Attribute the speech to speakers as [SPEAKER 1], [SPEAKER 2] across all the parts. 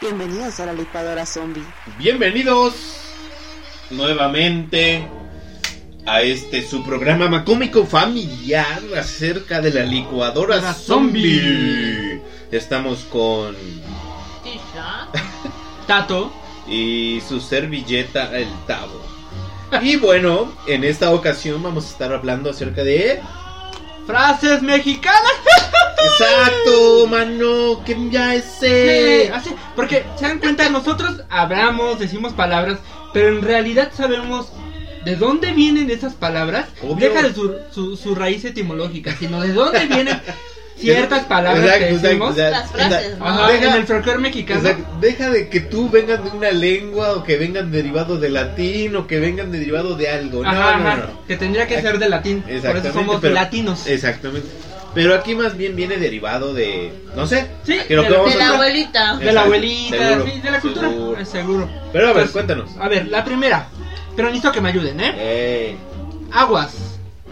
[SPEAKER 1] Bienvenidos a la licuadora zombie.
[SPEAKER 2] Bienvenidos nuevamente a este su programa cómico familiar acerca de la licuadora
[SPEAKER 3] La
[SPEAKER 2] zombie. Estamos con
[SPEAKER 3] Tato.
[SPEAKER 2] Y su servilleta el Tavo. Y bueno, en esta ocasión vamos a estar hablando acerca de
[SPEAKER 3] Frases mexicanas.
[SPEAKER 2] Exacto, mano, que ya es
[SPEAKER 3] Sí, así, porque se dan cuenta, nosotros hablamos, decimos palabras, pero en realidad sabemos de dónde vienen esas palabras.
[SPEAKER 2] Obvio.
[SPEAKER 3] Deja de su, su, su raíz etimológica, sino de dónde vienen ciertas palabras que
[SPEAKER 2] Exacto,
[SPEAKER 3] decimos.
[SPEAKER 2] exacto,
[SPEAKER 4] Las frases, ¿no?
[SPEAKER 3] Ajá,
[SPEAKER 2] Deja-
[SPEAKER 3] en el folclore mexicano.
[SPEAKER 2] Exacto, Deja de que tú vengas de una lengua o que vengan derivado de latín o que vengan derivado de algo. No,
[SPEAKER 3] Ajá,
[SPEAKER 2] no,
[SPEAKER 3] ajá,
[SPEAKER 2] no.
[SPEAKER 3] que tendría que ser de latín. Por eso somos
[SPEAKER 2] pero-
[SPEAKER 3] latinos.
[SPEAKER 2] Exactamente. Pero aquí más bien viene derivado de, no sé,
[SPEAKER 3] Sí,
[SPEAKER 2] que lo
[SPEAKER 3] de
[SPEAKER 2] que
[SPEAKER 3] la-
[SPEAKER 2] vamos
[SPEAKER 4] De
[SPEAKER 2] a
[SPEAKER 4] la
[SPEAKER 2] hablar-
[SPEAKER 4] abuelita.
[SPEAKER 3] de la abuelita,
[SPEAKER 2] seguro,
[SPEAKER 3] sí, de la cultura.
[SPEAKER 2] seguro.
[SPEAKER 3] eh, seguro.
[SPEAKER 2] Pero a ver,
[SPEAKER 3] Pues,
[SPEAKER 2] cuéntanos.
[SPEAKER 3] A ver, la primera. Pero necesito que me ayuden, ¿eh?
[SPEAKER 2] Eh,
[SPEAKER 3] Aguas.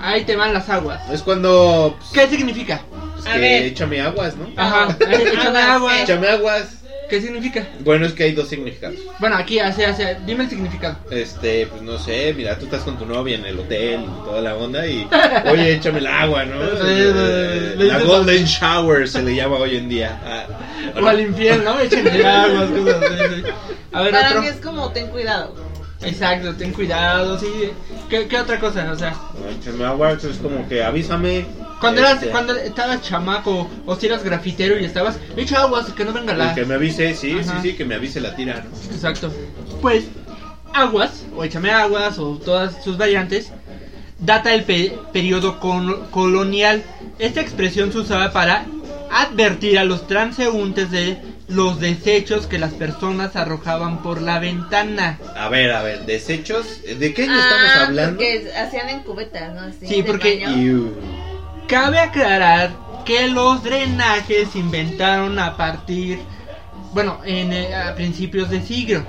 [SPEAKER 3] Ahí te van las aguas.
[SPEAKER 2] es cuando pues,
[SPEAKER 3] ¿Qué significa?
[SPEAKER 2] Pues,
[SPEAKER 4] A
[SPEAKER 2] que
[SPEAKER 4] ver.
[SPEAKER 2] échame aguas, ¿no?
[SPEAKER 3] Ajá, échame
[SPEAKER 4] Aguas,
[SPEAKER 3] agua.
[SPEAKER 2] Échame aguas.
[SPEAKER 3] ¿Qué significa?
[SPEAKER 2] Bueno, es que hay dos significados.
[SPEAKER 3] Bueno, aquí hace, hace, dime el significado.
[SPEAKER 2] Este, pues no sé, mira, tú estás con tu novia en el hotel y toda la onda y, oye, échame el agua, ¿no? Eh, la Golden Shower se le llama hoy en día. Ah,
[SPEAKER 3] O al infierno, ¿no? Échenle aguas, cosas así. A ver,
[SPEAKER 4] Para
[SPEAKER 3] otro.
[SPEAKER 4] mí es como ten cuidado.
[SPEAKER 3] Exacto, ten cuidado, sí. ¿Qué, qué otra cosa? O sea,
[SPEAKER 2] échame agua, eso es como que avísame.
[SPEAKER 3] cuando eras,
[SPEAKER 2] Este,
[SPEAKER 3] cuando estabas chamaco o si eras grafitero y estabas, echa aguas, que no venga la.
[SPEAKER 2] el que me avise, sí,
[SPEAKER 3] Ajá.
[SPEAKER 2] sí, sí, que me avise la tira, ¿no?
[SPEAKER 3] Exacto. Pues, aguas, o échame aguas, o todas sus variantes, data del pe- periodo con- colonial. Esta expresión se usaba para advertir a los transeúntes de los desechos que las personas arrojaban por la ventana.
[SPEAKER 2] A ver, a ver, desechos, ¿de qué año
[SPEAKER 4] Ah,
[SPEAKER 2] estamos hablando?
[SPEAKER 4] Porque hacían en cubetas, ¿no? Así,
[SPEAKER 3] Sí, porque-.
[SPEAKER 2] Iu.
[SPEAKER 3] Cabe aclarar que los drenajes se inventaron a partir, bueno, en, eh, a principios de siglo.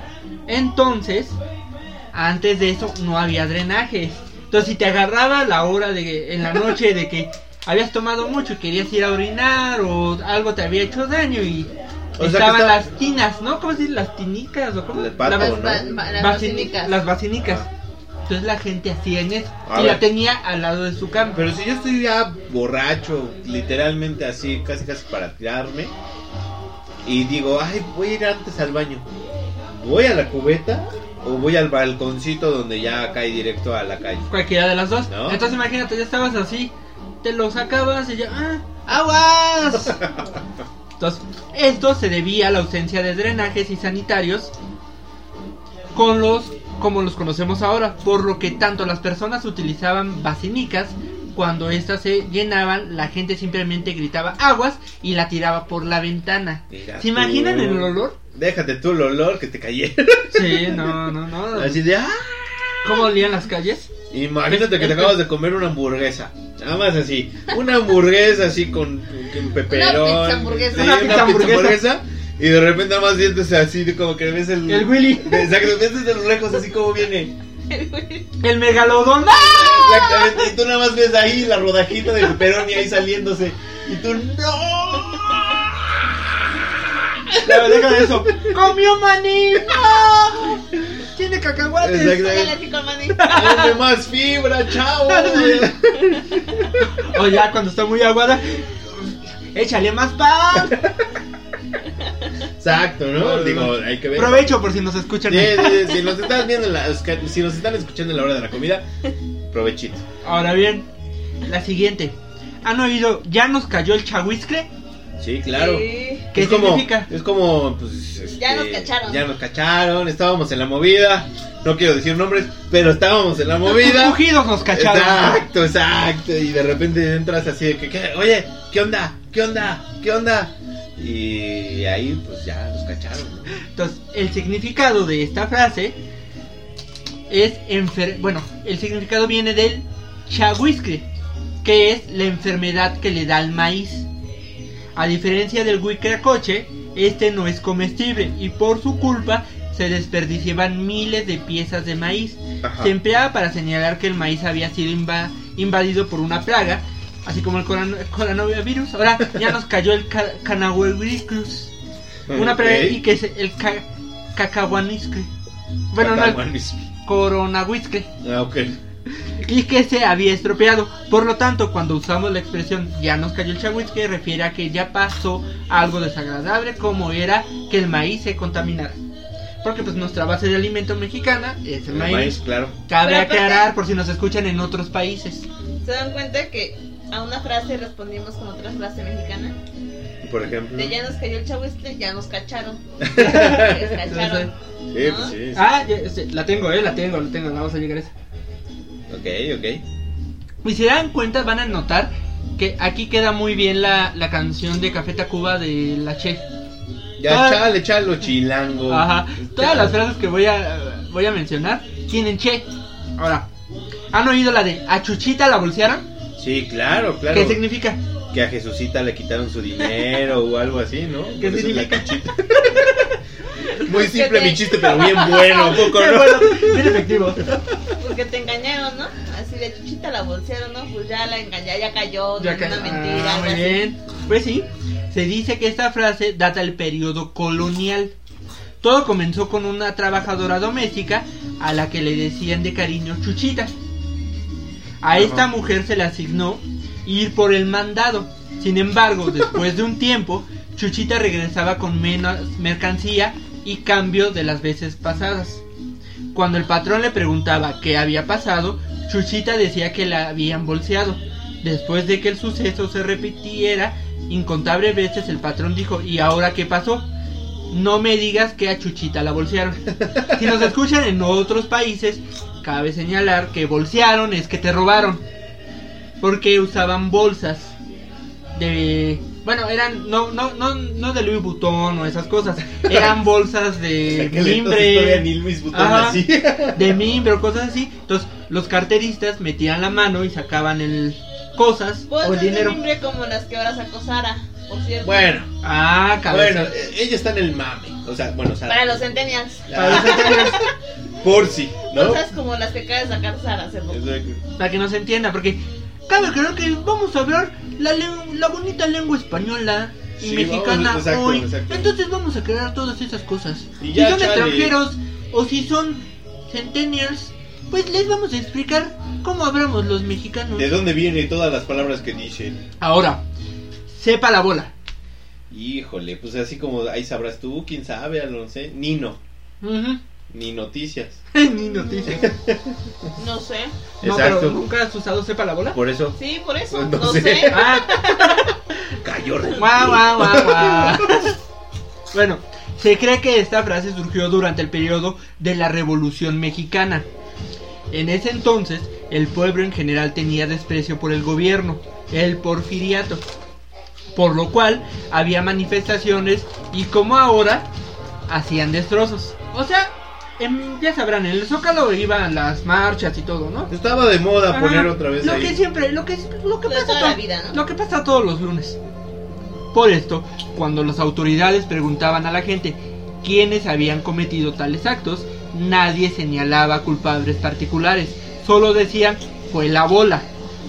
[SPEAKER 3] Entonces, antes de eso no había drenajes. Entonces, si te agarraba la hora de en la noche de que habías tomado mucho y querías ir a orinar o algo te había hecho daño y
[SPEAKER 2] O sea que
[SPEAKER 3] estaban
[SPEAKER 2] está-
[SPEAKER 3] las tinas, ¿no? ¿Cómo se dice? Las tinicas o cómo?
[SPEAKER 2] Pato,
[SPEAKER 4] Las,
[SPEAKER 2] ¿no?
[SPEAKER 4] ba- ba- las basílicas.
[SPEAKER 3] Las basínicas. Entonces la gente hacía en eso.
[SPEAKER 2] A
[SPEAKER 3] y
[SPEAKER 2] ver.
[SPEAKER 3] la tenía al lado de su cama.
[SPEAKER 2] Pero si yo estoy ya borracho, literalmente así, casi casi para tirarme, y digo, ay, voy a ir antes al baño, ¿voy a la cubeta o voy al balconcito donde ya cae directo a la calle?
[SPEAKER 3] Cualquiera de las dos.
[SPEAKER 2] ¿No?
[SPEAKER 3] Entonces imagínate, ya estabas así, te lo sacabas y ya, ¡ah! ¡Aguas! Entonces, esto se debía a la ausencia de drenajes y sanitarios con los como los conocemos ahora, por lo que tanto las personas utilizaban basinicas cuando éstas se llenaban, la gente simplemente gritaba aguas y la tiraba por la ventana.
[SPEAKER 2] Mira
[SPEAKER 3] ¿Se imaginan
[SPEAKER 2] tú.
[SPEAKER 3] el olor?
[SPEAKER 2] Déjate tú el olor que te cayera.
[SPEAKER 3] Sí, no, no, no.
[SPEAKER 2] Así de, ah.
[SPEAKER 3] ¿Cómo olían las calles?
[SPEAKER 2] Imagínate que te acabas de comer una hamburguesa. Nada más así. Una hamburguesa así con, con peperón.
[SPEAKER 4] Una pizza hamburguesa.
[SPEAKER 2] Sí,
[SPEAKER 3] Una
[SPEAKER 2] una
[SPEAKER 3] pizza
[SPEAKER 2] pizza
[SPEAKER 3] hamburguesa.
[SPEAKER 2] hamburguesa. Y de repente nada más sientes así como que ves el...
[SPEAKER 3] El Willy.
[SPEAKER 2] Exacto, ves desde lejos así como viene.
[SPEAKER 3] El megalodón. ¡Ah!
[SPEAKER 2] Exactamente. Y tú nada más ves ahí la rodajita de pepperoni ahí saliéndose. Y tú, ¡no!
[SPEAKER 3] Ya, deja de eso. ¡Comió maní! ¡No! Tiene cacahuates.
[SPEAKER 2] Exactamente.
[SPEAKER 4] Maní.
[SPEAKER 2] Dame más fibra, chao.
[SPEAKER 3] O ya cuando está muy aguada, échale más pan.
[SPEAKER 2] Exacto, ¿no? Digo, hay que ver.
[SPEAKER 3] Provecho por si nos escuchan.
[SPEAKER 2] Sí, sí, sí, si nos están viendo, en la- si nos están escuchando en la hora de la comida, provechito.
[SPEAKER 3] Ahora bien, la siguiente. ¿Han oído ya nos cayó el chahuiscle?
[SPEAKER 2] Sí, claro.
[SPEAKER 4] Sí.
[SPEAKER 3] ¿Qué
[SPEAKER 2] es como,
[SPEAKER 3] significa?
[SPEAKER 2] Es como, pues, este,
[SPEAKER 4] Ya nos cacharon.
[SPEAKER 2] Ya nos cacharon, estábamos en la movida. No quiero decir nombres, pero estábamos en la movida.
[SPEAKER 3] cogidos nos cacharon.
[SPEAKER 2] Exacto, exacto. Y de repente entras así de que, ¿qué? oye, ¿qué onda? ¿Qué onda? ¿Qué onda? Y ahí, pues ya nos cacharon. ¿no?
[SPEAKER 3] Entonces, el significado de esta frase es enfer bueno, el significado viene del chahuiscle, que es la enfermedad que le da al maíz. A diferencia del huicacoche, este no es comestible y por su culpa se desperdiciaban miles de piezas de maíz.
[SPEAKER 2] Ajá.
[SPEAKER 3] Se empleaba para señalar que el maíz había sido inva- invadido por una plaga, así como el coron- coronavirus. Ahora ya nos cayó el ca una plaga y que es el ca cacahuanisque. Bueno, no, el coronavirus
[SPEAKER 2] Ah, ok.
[SPEAKER 3] y que se había estropeado. Por lo tanto, cuando usamos la expresión ya nos cayó el chahuizque, refiere a que ya pasó algo desagradable, como era que el maíz se contaminara. Porque pues nuestra base de alimento mexicana es el
[SPEAKER 2] El
[SPEAKER 3] maíz.
[SPEAKER 2] maíz, claro.
[SPEAKER 3] Cabe
[SPEAKER 4] Pero aparte-
[SPEAKER 3] aclarar por si nos escuchan en otros países.
[SPEAKER 4] ¿Se dan cuenta que a una frase respondimos con otra frase mexicana?
[SPEAKER 2] Por ejemplo.
[SPEAKER 4] De ya nos cayó el chahuiste, ya nos cacharon. Les cacharon.
[SPEAKER 2] Sí, pues
[SPEAKER 4] ¿no?
[SPEAKER 2] sí. sí.
[SPEAKER 3] Ah, ya, este, la tengo, eh, la tengo, la tengo, vamos a llegar a esa.
[SPEAKER 2] Ok, ok.
[SPEAKER 3] Y si se dan cuenta, van a notar que aquí queda muy bien la, la canción de Café Tacuba de la Che.
[SPEAKER 2] Ya,
[SPEAKER 3] Ah.
[SPEAKER 2] chale, chalo, chilango.
[SPEAKER 3] Ajá. Todas
[SPEAKER 2] Chale.
[SPEAKER 3] las frases que voy a voy a mencionar tienen che. Ahora, ¿han oído la de a Chuchita la bolsearon?
[SPEAKER 2] Sí, claro, claro.
[SPEAKER 3] ¿Qué significa?
[SPEAKER 2] Que a Jesucita le quitaron su dinero o algo así, ¿no?
[SPEAKER 3] ¿Qué
[SPEAKER 2] Por eso es la
[SPEAKER 3] significa?
[SPEAKER 2] Muy simple
[SPEAKER 4] te-
[SPEAKER 2] mi chiste, pero bien bueno, ¿a poco no?
[SPEAKER 3] bueno, bien efectivo.
[SPEAKER 4] Porque te engañaron, ¿no? Así de chuchita la bolsearon, ¿no? Pues ya la engañó, ya cayó,
[SPEAKER 3] Ya
[SPEAKER 4] una mentira.
[SPEAKER 3] ah, muy
[SPEAKER 4] así.
[SPEAKER 3] bien. Pues sí, se dice que esta frase data del periodo colonial. Todo comenzó con una trabajadora doméstica a la que le decían de cariño Chuchita. A esta mujer se le asignó ir por el mandado. Sin embargo, después de un tiempo, Chuchita regresaba con menos mercancía y cambio de las veces pasadas. Cuando el patrón le preguntaba qué había pasado, Chuchita decía que la habían bolseado. Después de que el suceso se repitiera incontables veces, el patrón dijo, ¿y ahora qué pasó? No me digas que a Chuchita la bolsearon. Si nos escuchan en otros países, cabe señalar que bolsearon es que te robaron. Porque usaban bolsas de... Bueno, eran no no no no de Louis Vuitton o esas cosas. Eran bolsas de
[SPEAKER 2] todavía ni
[SPEAKER 3] mimbre,
[SPEAKER 2] Luis Butón
[SPEAKER 3] Ajá.
[SPEAKER 2] así.
[SPEAKER 3] de mimbre o cosas así. Entonces, los carteristas metían la mano y sacaban el cosas o el dinero.
[SPEAKER 4] mimbre como las que ahora sacó Sara, por cierto.
[SPEAKER 2] Bueno,
[SPEAKER 3] Ah, cabeza.
[SPEAKER 2] bueno, eh, ella está en el mame. O sea, bueno, sea,
[SPEAKER 4] Para los centennials.
[SPEAKER 3] Para los centennials,
[SPEAKER 2] por si, ¿no?
[SPEAKER 4] Bolsas como las que acaba de sacar Sara hace poco.
[SPEAKER 2] Exacto.
[SPEAKER 3] para que no se entienda, porque cabe creer que vamos a hablar la, la bonita lengua española y
[SPEAKER 2] Sí,
[SPEAKER 3] mexicana
[SPEAKER 2] vamos, exacto,
[SPEAKER 3] hoy.
[SPEAKER 2] exacto.
[SPEAKER 3] Entonces vamos a crear todas esas cosas.
[SPEAKER 2] Y
[SPEAKER 3] si
[SPEAKER 2] ya,
[SPEAKER 3] son
[SPEAKER 2] chale.
[SPEAKER 3] extranjeros o si son centennials, pues les vamos a explicar cómo hablamos los mexicanos.
[SPEAKER 2] ¿De dónde vienen todas las palabras que dicen?
[SPEAKER 3] Ahora, sepa la bola.
[SPEAKER 2] Híjole, pues así como ahí sabrás tú, quién sabe, no sé. Nino,
[SPEAKER 3] Ujú.
[SPEAKER 2] ni noticias.
[SPEAKER 3] Ni noticias.
[SPEAKER 4] No sé.
[SPEAKER 3] No,
[SPEAKER 2] Exacto.
[SPEAKER 3] pero nunca has usado sepa la bola.
[SPEAKER 2] Por eso
[SPEAKER 4] Sí, por eso.
[SPEAKER 2] No
[SPEAKER 4] No,
[SPEAKER 2] sé.
[SPEAKER 4] sé.
[SPEAKER 3] Ah,
[SPEAKER 2] cayó.
[SPEAKER 3] Guau, guau, guau, guau. Bueno, se cree que esta frase surgió durante el periodo de la Revolución Mexicana. En ese entonces, el pueblo en general tenía desprecio por el gobierno, el porfiriato. Por lo cual, había manifestaciones y como ahora, hacían destrozos. O sea, em, ya sabrán, en el Zócalo iban las marchas y todo, ¿no?
[SPEAKER 2] Estaba de moda
[SPEAKER 3] Ajá,
[SPEAKER 2] poner otra vez
[SPEAKER 3] lo
[SPEAKER 2] ahí.
[SPEAKER 3] que siempre lo que lo que
[SPEAKER 4] De
[SPEAKER 3] pasa
[SPEAKER 4] toda
[SPEAKER 3] to-
[SPEAKER 4] la vida, ¿no?
[SPEAKER 3] lo que pasa todos los lunes por esto cuando las autoridades preguntaban a la gente quiénes habían cometido tales actos nadie señalaba culpables particulares solo decían fue la bola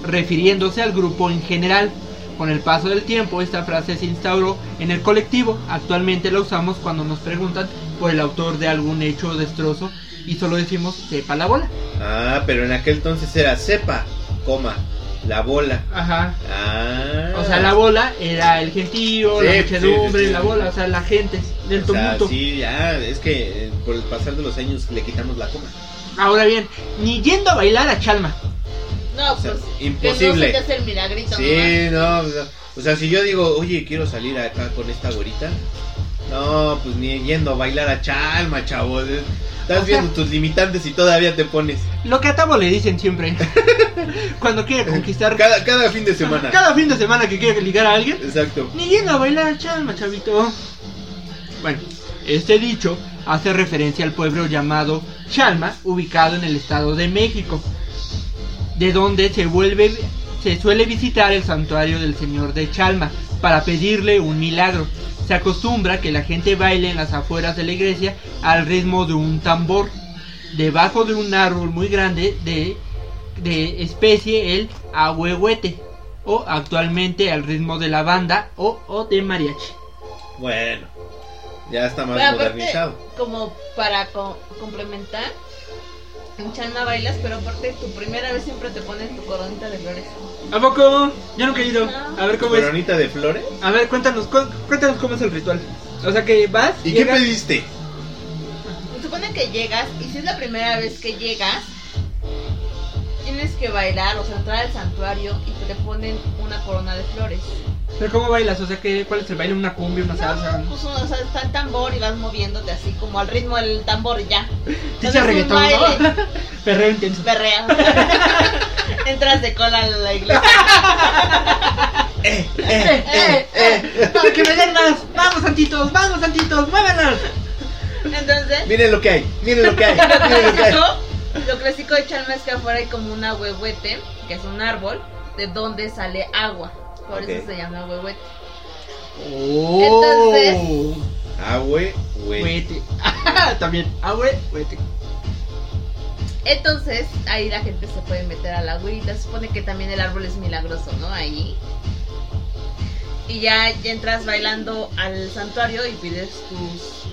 [SPEAKER 3] refiriéndose al grupo en general. Con el paso del tiempo esta frase se instauró en el colectivo. Actualmente la usamos cuando nos preguntan por el autor de algún hecho o destrozo y solo decimos sepa la bola
[SPEAKER 2] Ah, pero en aquel entonces era cepa, coma, la bola.
[SPEAKER 3] ajá
[SPEAKER 2] Ah.
[SPEAKER 3] O sea, la bola era el gentío,
[SPEAKER 2] Sí,
[SPEAKER 3] la muchedumbre,
[SPEAKER 2] sí, sí.
[SPEAKER 3] la bola, o sea, la gente del
[SPEAKER 2] O sea,
[SPEAKER 3] tumulto.
[SPEAKER 2] sí, ya, es que eh, por el pasar de los años le quitamos la coma.
[SPEAKER 3] Ahora bien, ni yendo a bailar a Chalma.
[SPEAKER 4] No,
[SPEAKER 2] O sea,
[SPEAKER 4] pues.
[SPEAKER 2] imposible.
[SPEAKER 4] Que no se te hace el milagrito,
[SPEAKER 2] Sí, no, no, o sea, si yo digo, oye, quiero salir acá con esta güerita, no, pues ni yendo a bailar a Chalma, chavo. Estás viendo tus limitantes y todavía te pones.
[SPEAKER 3] Lo que a Tabo le dicen siempre. Cuando quiere conquistar.
[SPEAKER 2] Cada, cada fin de semana.
[SPEAKER 3] Cada fin de semana que quiere ligar a alguien.
[SPEAKER 2] Exacto.
[SPEAKER 3] Ni yendo a bailar Chalma, chavito. Bueno, este dicho hace referencia al pueblo llamado Chalma, ubicado en el estado de México, de donde se vuelve se suele visitar el santuario del señor de Chalma para pedirle un milagro. Se acostumbra que la gente baile en las afueras de la iglesia al ritmo de un tambor, debajo de un árbol muy grande de, de especie el ahuehuete, o actualmente al ritmo de la banda o, o de mariachi.
[SPEAKER 2] Bueno, ya está más
[SPEAKER 4] Pero aparte,
[SPEAKER 2] modernizado.
[SPEAKER 4] como para co- complementar, en China bailas, pero aparte tu primera vez siempre te ponen tu coronita de flores.
[SPEAKER 3] ¿A poco? Yo nunca he ido. A ver cómo es.
[SPEAKER 2] Coronita de flores.
[SPEAKER 3] A ver, cuéntanos, cu- cuéntanos cómo es el ritual. O sea que vas,
[SPEAKER 2] ¿Y qué pediste?
[SPEAKER 4] Se supone que llegas, y si es la primera vez que llegas, tienes que bailar, o sea, entrar al santuario y te ponen una corona de flores.
[SPEAKER 3] Pero cómo bailas, o sea que cuál es el baile, una cumbia, una salsa.
[SPEAKER 4] No, pues, o sea, está el tambor y vas moviéndote así como al ritmo del tambor y ya.
[SPEAKER 3] Dice reggaetón. ¿no? Perreo intenso.
[SPEAKER 4] Berrea. Entras de cola a la iglesia.
[SPEAKER 2] Eh,
[SPEAKER 3] ¡Eh, eh, eh! ¡Para que me den más! ¡Vamos, santitos! ¡Vamos, santitos! ¡Muévenos!
[SPEAKER 4] Entonces,
[SPEAKER 2] Miren lo que hay, miren lo que hay, miren lo que hay.
[SPEAKER 4] clásico, lo clásico de Chalma es que afuera hay como una huehuete, que es un árbol, de donde sale agua. Por eso se llama huehuete.
[SPEAKER 3] ¡Oh!
[SPEAKER 2] Ah, güey, güey.
[SPEAKER 3] Huete. También. Ah, güey, huete.
[SPEAKER 4] Entonces, ahí la gente se puede meter a la agüita. Se supone que también el árbol es milagroso, ¿no? Ahí. Y ya, ya entras bailando al santuario y pides tus.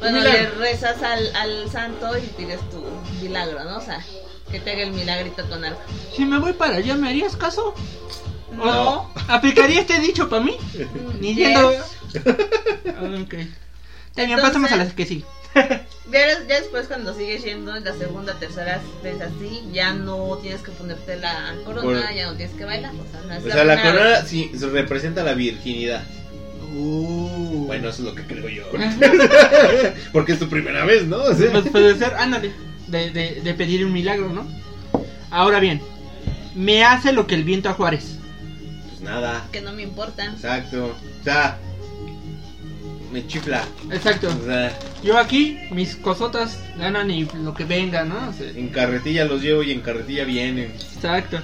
[SPEAKER 4] Bueno,
[SPEAKER 3] Milagro.
[SPEAKER 4] le rezas al, al santo y pides tu milagro, ¿no? O sea, que te haga el milagrito con algo.
[SPEAKER 3] Si me voy para allá, ¿me harías caso?
[SPEAKER 4] No.
[SPEAKER 3] ¿Aplicaría este dicho para mí? Ni
[SPEAKER 4] Yes.
[SPEAKER 3] yendo. Ah, ok. Está bien, pasamos a las que sí.
[SPEAKER 4] Ya, ya después cuando sigues yendo en la segunda, tercera vez así, ya no tienes que ponerte la corona,
[SPEAKER 2] Por-
[SPEAKER 4] ya no tienes que bailar. O sea, no es
[SPEAKER 2] O sea, la corona sí se representa la virginidad.
[SPEAKER 3] Uh.
[SPEAKER 2] Bueno, eso es lo que creo yo. Porque es tu primera vez, ¿no? O sea,
[SPEAKER 3] Pues puede ser, ándale, de, de, de pedir un milagro, ¿no? Ahora bien, me hace lo que el viento a Juárez.
[SPEAKER 2] Nada.
[SPEAKER 4] Que no me importa.
[SPEAKER 2] Exacto. O sea, me chifla.
[SPEAKER 3] Exacto.
[SPEAKER 2] O sea,
[SPEAKER 3] Yo aquí, mis cosotas ganan y lo que venga, ¿no? O sea,
[SPEAKER 2] en carretilla los llevo y en carretilla vienen.
[SPEAKER 3] Exacto.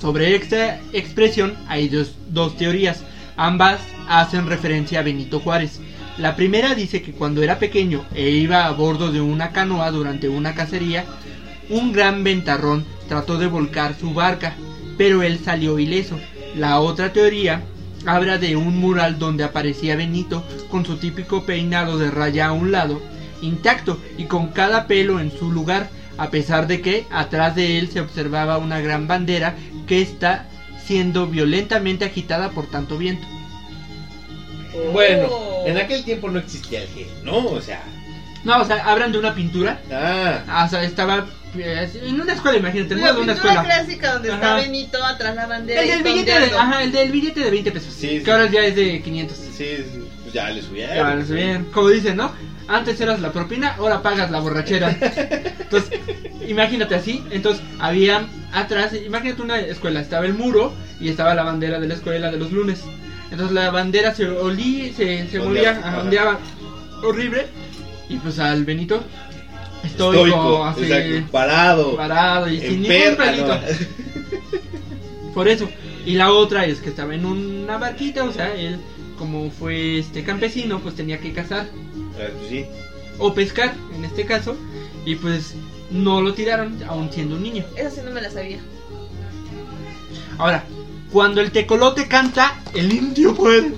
[SPEAKER 3] Sobre esta expresión hay dos, dos teorías. Ambas hacen referencia a Benito Juárez. La primera dice que cuando era pequeño e iba a bordo de una canoa durante una cacería, un gran ventarrón trató de volcar su barca, pero él salió ileso. La otra teoría habla de un mural donde aparecía Benito con su típico peinado de raya a un lado, intacto y con cada pelo en su lugar, a pesar de que atrás de él se observaba una gran bandera que está siendo violentamente agitada por tanto viento.
[SPEAKER 2] Bueno,
[SPEAKER 4] Oh.
[SPEAKER 2] en aquel tiempo no existía el gel, ¿no? O sea,
[SPEAKER 3] No, o sea, hablan de una pintura.
[SPEAKER 2] ah,
[SPEAKER 3] Ah, o sea, estaba en una escuela, imagínate, medio de una escuela.
[SPEAKER 4] clásica donde está. Benito atrás la bandera.
[SPEAKER 3] El del billete de, ajá, el del billete de 20 pesos.
[SPEAKER 2] Sí, sí.
[SPEAKER 3] Que ahora ya es de 500.
[SPEAKER 2] sí, sí, pues ya le subieron.
[SPEAKER 3] Ya, no sé bien. Como dicen, ¿no? Antes eras la propina, ahora pagas la borrachera. Entonces, imagínate así. Entonces, había atrás, imagínate una escuela, estaba el muro y estaba la bandera de la escuela de los lunes. Entonces, la bandera se olía, se, se
[SPEAKER 2] ondeaba
[SPEAKER 3] horrible. Y pues al Benito, estoico,
[SPEAKER 2] Estoico,
[SPEAKER 3] así,
[SPEAKER 2] exacto, parado.
[SPEAKER 3] parado y sin ningún pelito. Por eso. Y la otra es que estaba en una barquita, o sea, él como fue este campesino, pues tenía que cazar
[SPEAKER 2] Ah, pues sí.
[SPEAKER 3] o pescar en este caso y pues no lo tiraron aún siendo un niño.
[SPEAKER 4] Esa sí no me la sabía.
[SPEAKER 3] Ahora, cuando el tecolote canta, el indio puede.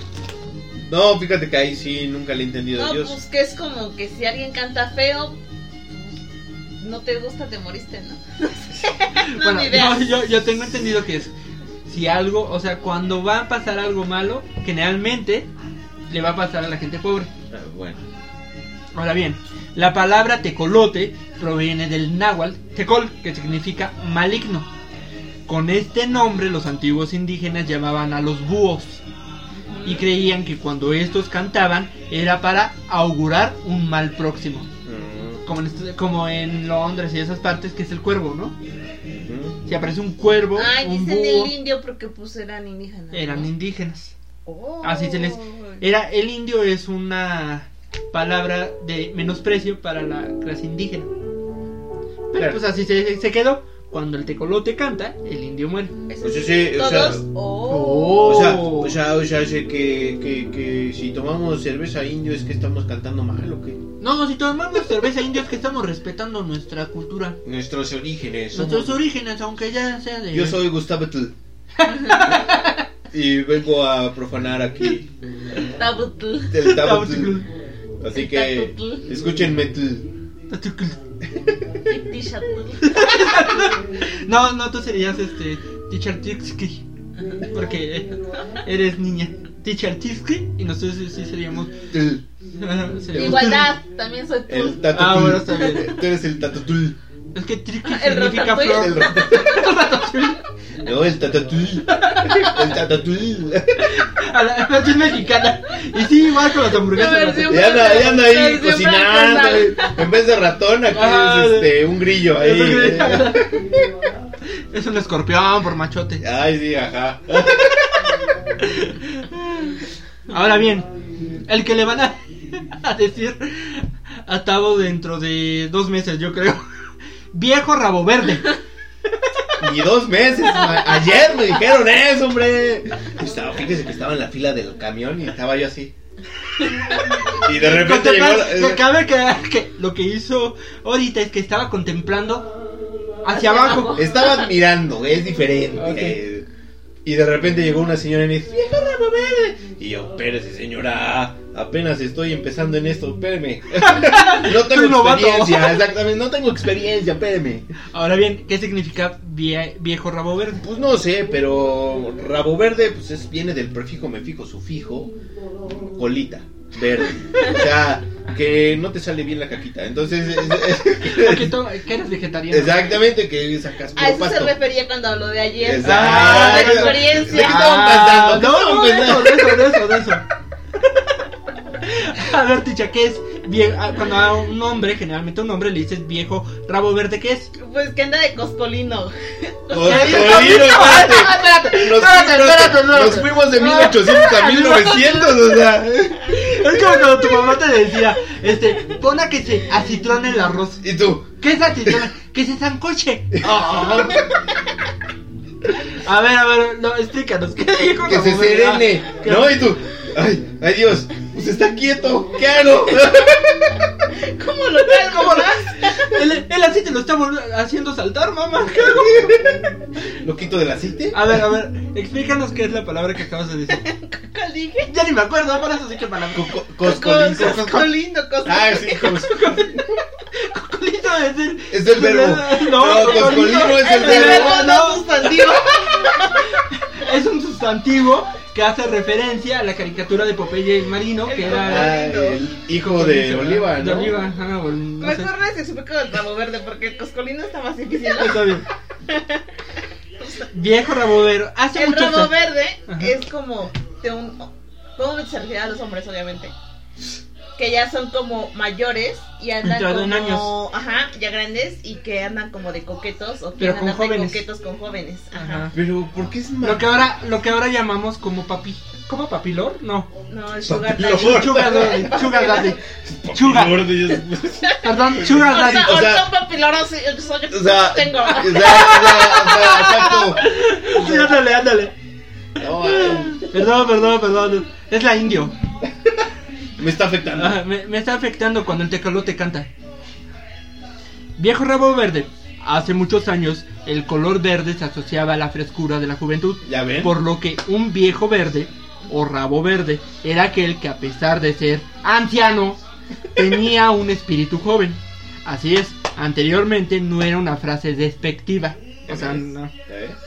[SPEAKER 2] No, fíjate que ahí sí nunca le he entendido a
[SPEAKER 4] No,
[SPEAKER 2] Dios.
[SPEAKER 4] pues que es como que si alguien canta feo, no te gusta, te moriste, ¿no? no,
[SPEAKER 3] bueno,
[SPEAKER 4] ni idea.
[SPEAKER 3] no, yo, yo tengo entendido que es si algo, o sea, cuando va a pasar algo malo, generalmente le va a pasar a la gente pobre.
[SPEAKER 2] Ah, bueno.
[SPEAKER 3] Ahora bien, la palabra tecolote proviene del náhuatl tecol, que significa maligno. Con este nombre los antiguos indígenas llamaban a los búhos y creían que cuando estos cantaban era para augurar un mal próximo. Como en, este- como en Londres y esas partes que es el cuervo, ¿no? Si aparece un cuervo,
[SPEAKER 4] Ay,
[SPEAKER 3] un
[SPEAKER 4] dicen
[SPEAKER 3] búho,
[SPEAKER 4] el indio porque pues eran indígenas. ¿no?
[SPEAKER 3] eran indígenas.
[SPEAKER 4] Oh.
[SPEAKER 3] Así se les era el indio es una palabra de menosprecio para la clase indígena. Pero
[SPEAKER 2] Claro.
[SPEAKER 3] pues así se, se quedó cuando el tecolote canta, el indio muere.
[SPEAKER 4] Eso
[SPEAKER 2] Pues
[SPEAKER 4] sí,
[SPEAKER 2] ese, o sea-
[SPEAKER 4] Todos. Oh.
[SPEAKER 2] O sea, o sea, o sea, que, que, que si tomamos cerveza indio es que estamos cantando mal o qué.
[SPEAKER 3] No, si tomamos cerveza indio es que estamos respetando nuestra cultura.
[SPEAKER 2] Nuestros orígenes.
[SPEAKER 3] Nuestros
[SPEAKER 2] somos-
[SPEAKER 3] orígenes, aunque ya sea de...
[SPEAKER 2] Yo soy Gustavo Tl. y vengo a profanar aquí
[SPEAKER 4] Tabutl.
[SPEAKER 2] el Tabutl. Así que escúchenme Tl.
[SPEAKER 3] No, no, tú serías este... Teacher Tixki. Porque eres niña. Teacher Tixki y nosotros sí seríamos...
[SPEAKER 4] Igualdad, también soy tú.
[SPEAKER 2] El
[SPEAKER 3] Ah, bueno, está bien.
[SPEAKER 2] Tú eres el Tato Tl.
[SPEAKER 3] Es que Tixki
[SPEAKER 4] El
[SPEAKER 3] significa
[SPEAKER 4] ratatouille.
[SPEAKER 2] El
[SPEAKER 3] flor.
[SPEAKER 2] rat- No, el Tato Tl. El.
[SPEAKER 3] A la versión mexicana. Y sí, igual con las hamburguesas.
[SPEAKER 2] Ya anda, ya anda ahí cocinando.
[SPEAKER 4] francesa.
[SPEAKER 2] En vez de ratón, aquí
[SPEAKER 3] Ah,
[SPEAKER 2] es este, un grillo ahí.
[SPEAKER 3] Es un escorpión por machote.
[SPEAKER 2] Ay, sí, ajá.
[SPEAKER 3] Ahora bien, el que le van a, a decir a Tavo dentro de dos meses, yo creo. Viejo rabo verde.
[SPEAKER 2] Ni dos meses. Ayer me dijeron eso, hombre. Estaba, fíjese que estaba en la fila del camión y estaba yo así. Y de repente llegó. la-
[SPEAKER 3] cabe que, que lo que hizo ahorita es que estaba contemplando hacia, abajo.
[SPEAKER 2] Estaba admirando, es diferente. Y de repente llegó una señora y me dice, viejo rabo verde. Y yo, espérese señora, apenas estoy empezando en esto, espéreme. No tengo experiencia, exactamente, no tengo experiencia, espéreme.
[SPEAKER 3] Ahora bien, ¿qué significa vie- viejo rabo verde?
[SPEAKER 2] Pues no sé, pero rabo verde pues es, viene del prefijo mefijo, sufijo, colita, verde. O sea, que no te sale bien la caquita. Entonces, es- es-
[SPEAKER 3] Porque tú- que eres vegetariano.
[SPEAKER 2] exactamente, que sacas
[SPEAKER 4] A eso se refería cuando habló de ayer.
[SPEAKER 2] Exacto.
[SPEAKER 4] Ah, de
[SPEAKER 2] ¿De qué
[SPEAKER 4] experiencia.
[SPEAKER 2] estaban pensando? ¿Qué
[SPEAKER 3] no,
[SPEAKER 2] estaban
[SPEAKER 3] no, de de eso, de eso, de eso. A ver, Ticha, ¿qué es vie- ah, cuando a un hombre, generalmente a un hombre le dices viejo rabo verde, ¿qué es?
[SPEAKER 4] Pues que anda de coscolino.
[SPEAKER 2] Coscolino, espérate. Nos,
[SPEAKER 3] Espérate,
[SPEAKER 2] fuimos-
[SPEAKER 3] espérate,
[SPEAKER 2] nos fuimos de 1800 a 1900, o sea.
[SPEAKER 3] Es como cuando tu mamá te decía, este, pon a que se acitrone el arroz.
[SPEAKER 2] ¿Y tú?
[SPEAKER 3] ¿Qué es acitrone? que se zancoche. Ah. A ver, a ver, no, explícanos, ¿qué dijo
[SPEAKER 2] Que se serene.
[SPEAKER 3] Ah, ¿qué?
[SPEAKER 2] ¿No? ¿Y tú? Ay, ay Dios, pues está quieto, ¿qué hago?
[SPEAKER 4] ¿Cómo lo traes?
[SPEAKER 3] ¿Cómo lo Él, él así te lo está haciendo saltar, mamá. ¿qué hago?
[SPEAKER 2] ¿Lo quito del aceite?
[SPEAKER 3] A ver, a ver, explícanos qué es la palabra que acabas de decir.
[SPEAKER 4] ¿Cuál dije?
[SPEAKER 3] Ya ni me acuerdo, por eso sí que palabra.
[SPEAKER 2] Co- co- Coscolito.
[SPEAKER 4] Coscolino, coscolino.
[SPEAKER 2] Ah, sí, cos-
[SPEAKER 3] Cocolito es el...
[SPEAKER 2] es el verbo.
[SPEAKER 3] No,
[SPEAKER 2] No, coscolino es el
[SPEAKER 4] el verbo. no sustantivo.
[SPEAKER 3] Es un sustantivo que hace referencia a la caricatura de Popeye el Marino, que
[SPEAKER 2] Ah,
[SPEAKER 3] era...
[SPEAKER 2] el hijo de Oliva,
[SPEAKER 3] De
[SPEAKER 2] ¿no?
[SPEAKER 3] Oliva, ajá, o el- no sé.
[SPEAKER 4] Mejor les explico el rabo verde porque el coscolino está más difícil.
[SPEAKER 3] Está bien. Viejo rabo verde. Hace
[SPEAKER 4] El rabo verde
[SPEAKER 3] Ajá.
[SPEAKER 4] es como de un. ¿Cómo se refiere a los hombres, obviamente? Que ya son como mayores y andan
[SPEAKER 3] Entrado en
[SPEAKER 4] como.
[SPEAKER 3] años.
[SPEAKER 4] Ajá, ya grandes y que andan como de coquetos o que
[SPEAKER 3] Pero con
[SPEAKER 4] andan de
[SPEAKER 3] jóvenes.
[SPEAKER 4] coquetos con jóvenes. Ajá.
[SPEAKER 3] Ajá.
[SPEAKER 2] Pero, ¿por qué es
[SPEAKER 3] Lo que ahora, lo que ahora llamamos como papi. ¿Cómo papilor? No.
[SPEAKER 4] No, el sugar
[SPEAKER 2] Papilor.
[SPEAKER 4] daddy.
[SPEAKER 3] Sugar daddy. Sugar daddy. Perdón, sugar
[SPEAKER 4] O
[SPEAKER 3] daddy.
[SPEAKER 4] sea,
[SPEAKER 2] O sea-
[SPEAKER 4] ahorita un yo
[SPEAKER 2] O sea,
[SPEAKER 4] tengo.
[SPEAKER 2] o sea, o sea, o sea, exacto.
[SPEAKER 3] Sí, ándale, ándale.
[SPEAKER 2] No,
[SPEAKER 3] Perdón, perdón, perdón. Es la indio.
[SPEAKER 2] Me está afectando.
[SPEAKER 3] Ajá, me, me está afectando cuando el tecalote canta. Viejo rabo verde. Hace muchos años el color verde se asociaba a la frescura de la juventud.
[SPEAKER 2] ¿Ya ven?
[SPEAKER 3] Por lo que un viejo verde o rabo verde era aquel que a pesar de ser anciano tenía un espíritu joven. Así es, anteriormente no era una frase despectiva. O sea, no.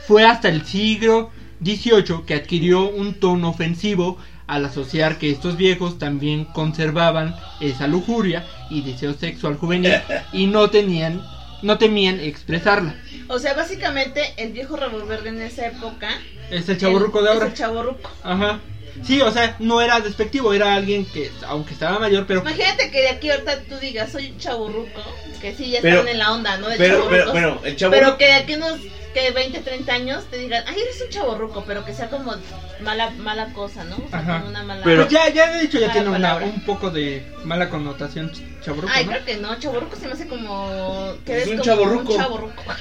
[SPEAKER 3] Fue hasta el siglo XVIII que adquirió un tono ofensivo al asociar que estos viejos también conservaban esa lujuria y deseo sexual juvenil y no tenían, no temían expresarla.
[SPEAKER 4] O sea, básicamente el viejo rabo verde en esa época.
[SPEAKER 3] Es el chaborruco de
[SPEAKER 4] Es
[SPEAKER 3] ahora.
[SPEAKER 4] el chavorruco.
[SPEAKER 3] Ajá. Sí, o sea, no era despectivo, era alguien que, aunque estaba mayor, pero
[SPEAKER 4] Imagínate que de aquí ahorita tú digas, soy un chaburruco, que sí, ya
[SPEAKER 2] Pero-
[SPEAKER 4] están en la onda, ¿no? De
[SPEAKER 2] Pero, pero, bueno, el chavo.
[SPEAKER 4] Pero que de aquí unos que 20, 30 años te digan, ay, eres un chaborruco, pero que sea como mala mala cosa, ¿no? O sea,
[SPEAKER 3] Ajá.
[SPEAKER 4] como una mala...
[SPEAKER 2] Pero-
[SPEAKER 3] pues ya, ya de hecho ya tiene una, un poco de mala connotación chaborruco,
[SPEAKER 4] Ay,
[SPEAKER 3] ¿no?
[SPEAKER 4] creo que no, chaborruco se me hace como... Que
[SPEAKER 2] Es
[SPEAKER 4] eres
[SPEAKER 2] un chavorruco.
[SPEAKER 4] Un chavorruco.